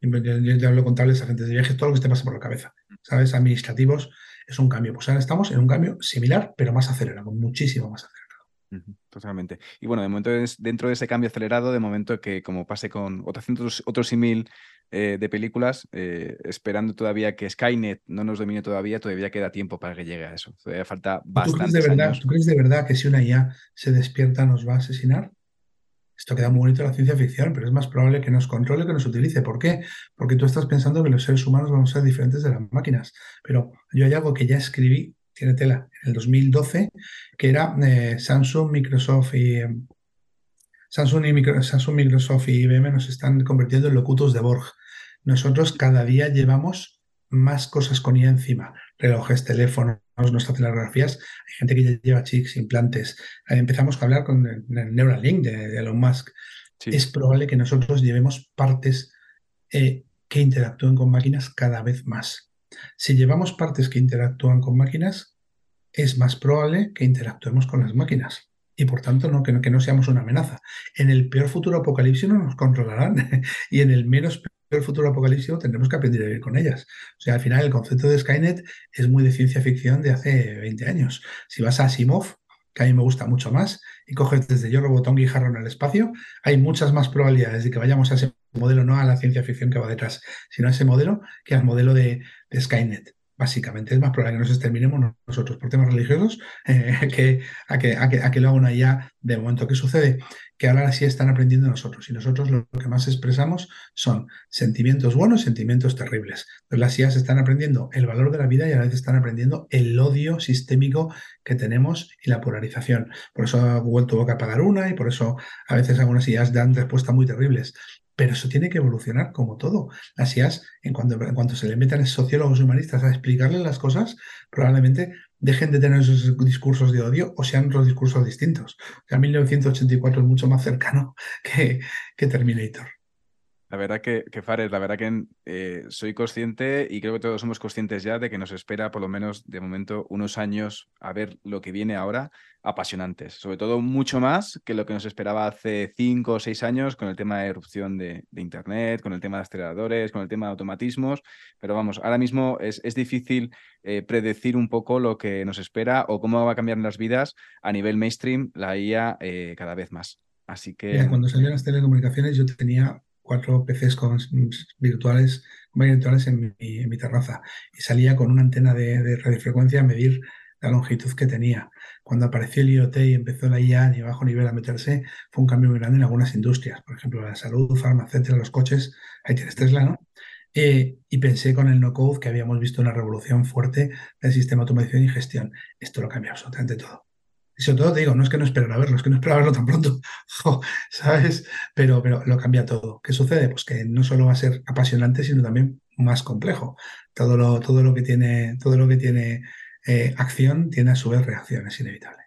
Yo, yo, hablo contables, agentes de viajes, todo lo que te pasa por la cabeza. ¿Sabes? Administrativos es un cambio. Pues ahora estamos en un cambio similar, pero más acelerado, muchísimo más acelerado. Totalmente. Y bueno, de momento dentro de ese cambio acelerado, de momento que como pase con otros, otros simil eh, de películas, eh, esperando todavía que Skynet no nos domine todavía, todavía queda tiempo para que llegue a eso. Todavía falta bastante. ¿Tú, verdad, ¿Tú crees de verdad que si una IA se despierta nos va a asesinar? Esto queda muy bonito en la ciencia ficción, pero es más probable que nos controle que nos utilice. ¿Por qué? Porque tú estás pensando que los seres humanos vamos a ser diferentes de las máquinas. Pero yo hay algo que ya escribí, tiene tela, en el 2012, que era eh, Samsung, Microsoft y, Samsung, y Samsung, Microsoft y IBM nos están convirtiendo en locutos de Borg nosotros cada día llevamos más cosas con IA encima. Relojes, teléfonos, nuestras telegrafías. Hay gente que ya lleva chips, implantes. Empezamos a hablar con el Neuralink de, Elon Musk. Es probable que nosotros llevemos partes eh, que interactúen con máquinas cada vez más. Si llevamos partes que interactúan con máquinas, es más probable que interactuemos con las máquinas y por tanto no, que, no, que no seamos una amenaza. En el peor futuro apocalipsis no nos controlarán y en el menos el futuro apocalíptico tendremos que aprender a vivir con ellas. O sea, al final el concepto de Skynet es muy de ciencia ficción de hace 20 años. Si vas a Asimov, que a mí me gusta mucho más, y coges desde Yo, Robotón, Guijarro en el espacio, hay muchas más probabilidades de que vayamos a ese modelo, no a la ciencia ficción que va detrás, sino a ese modelo que al modelo de, Skynet. básicamente es más probable que nos exterminemos nosotros por temas religiosos eh, que, a que, lo haga una IA de momento. ¿Qué sucede? Que ahora sí están aprendiendo nosotros y nosotros lo que más expresamos son sentimientos buenos sentimientos terribles. Entonces las IAs están aprendiendo el valor de la vida y a la vez están aprendiendo el odio sistémico que tenemos y la polarización. Por eso Google tuvo que apagar una y por eso a veces algunas IAs dan respuestas muy terribles. Pero eso tiene que evolucionar como todo. Las IAS, en cuanto, en cuanto se le metan sociólogos humanistas a explicarles las cosas, probablemente dejen de tener esos discursos de odio o sean otros discursos distintos. O sea, 1984 es mucho más cercano que, que Terminator. La verdad que, que Fares, la verdad que eh, soy consciente y creo que todos somos conscientes ya de que nos espera por lo menos de momento unos años a ver lo que viene ahora apasionantes, sobre todo mucho más que lo que nos esperaba hace cinco o seis años con el tema de erupción de, Internet, con el tema de aceleradores, con el tema de automatismos, pero vamos, ahora mismo es, es difícil eh, predecir un poco lo que nos espera o cómo va a cambiar las vidas a nivel mainstream la IA eh, cada vez más. Así que... cuando salieron las telecomunicaciones yo tenía cuatro PCs con, virtuales, virtuales en mi, terraza y salía con una antena de, radiofrecuencia a medir la longitud que tenía. Cuando apareció el IoT y empezó la IA de bajo nivel a meterse, fue un cambio muy grande en algunas industrias, por ejemplo, la salud, farmacéutica, los coches, ahí tienes Tesla, ¿no? Eh, y pensé con el no-code que habíamos visto una revolución fuerte del sistema de automatización y gestión. Esto lo cambia absolutamente todo. Y sobre todo te digo, no es que no esperara verlo, es que no esperaba verlo tan pronto, ¿sabes? Pero, pero lo cambia todo. ¿Qué sucede? Pues que no solo va a ser apasionante, sino también más complejo. Todo lo, todo lo que tiene, todo lo que tiene eh, acción tiene a su vez reacciones inevitables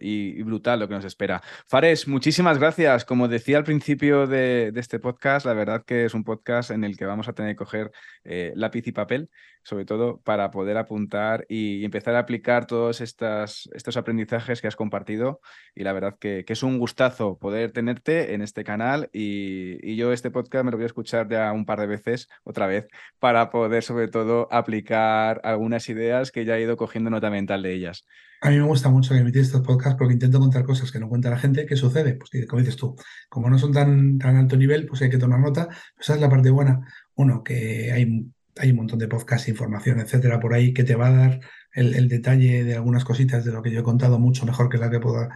y, brutal lo que nos espera. Fares, muchísimas gracias. Como decía al principio de, este podcast, la verdad que es un podcast en el que vamos a tener que coger eh, lápiz y papel, sobre todo para poder apuntar y, empezar a aplicar todos estos aprendizajes que has compartido. Y la verdad que, es un gustazo poder tenerte en este canal y, y, yo este podcast me lo voy a escuchar ya un par de veces, otra vez, para poder sobre todo aplicar algunas ideas que ya he ido cogiendo nota mental de ellas. A mí me gusta mucho emitir estos podcasts porque intento contar cosas que no cuenta la gente. ¿Qué sucede? Pues como dices tú, como no son tan, tan alto nivel, pues hay que tomar nota. Pues esa es la parte buena. Uno, que hay, hay un montón de podcasts, información, etcétera, por ahí que te va a dar el, detalle de algunas cositas de lo que yo he contado mucho mejor que la que puedo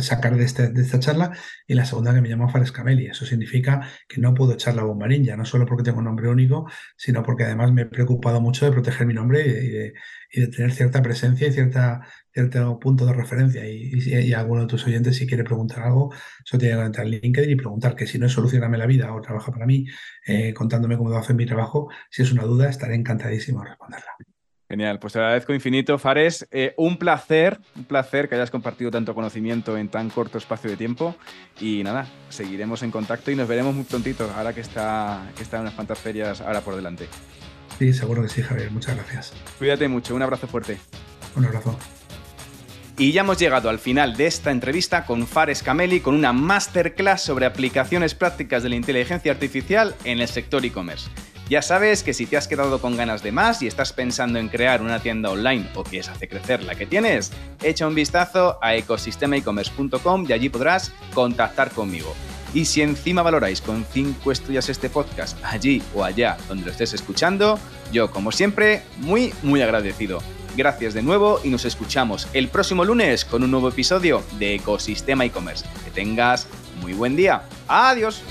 sacar de, este, de esta charla. Y la segunda que me llamo Fares Cameli. Eso significa que no puedo echar la bomba ninja, no solo porque tengo un nombre único, sino porque además me he preocupado mucho de proteger mi nombre y de, tener cierta presencia y cierta, cierto punto de referencia. Y, y, alguno de tus oyentes, si quiere preguntar algo, solo tiene que entrar en LinkedIn y preguntar que si no es solucionarme la vida o trabaja para mí, eh, contándome cómo debo hacer mi trabajo, si es una duda, estaré encantadísimo de responderla. Genial, pues te agradezco infinito, Fares. Eh, un placer, un placer que hayas compartido tanto conocimiento en tan corto espacio de tiempo. Y nada, seguiremos en contacto y nos veremos muy prontito, ahora que está, que está en unas cuantas ferias ahora por delante. Sí, seguro que sí, Javier. Muchas gracias. Cuídate mucho, un abrazo fuerte. Un abrazo. Y ya hemos llegado al final de esta entrevista con Fares Cameli con una masterclass sobre aplicaciones prácticas de la inteligencia artificial en el sector e-commerce. Ya sabes que si te has quedado con ganas de más y estás pensando en crear una tienda online o quieres hacer crecer la que tienes, echa un vistazo a ecosistemaecommerce.com y allí podrás contactar conmigo. Y si encima valoráis con 5 estrellas este podcast allí o allá donde lo estés escuchando, yo como siempre, muy, muy agradecido. Gracias de nuevo y nos escuchamos el próximo lunes con un nuevo episodio de Ecosistema e-commerce. Que tengas muy buen día. Adiós.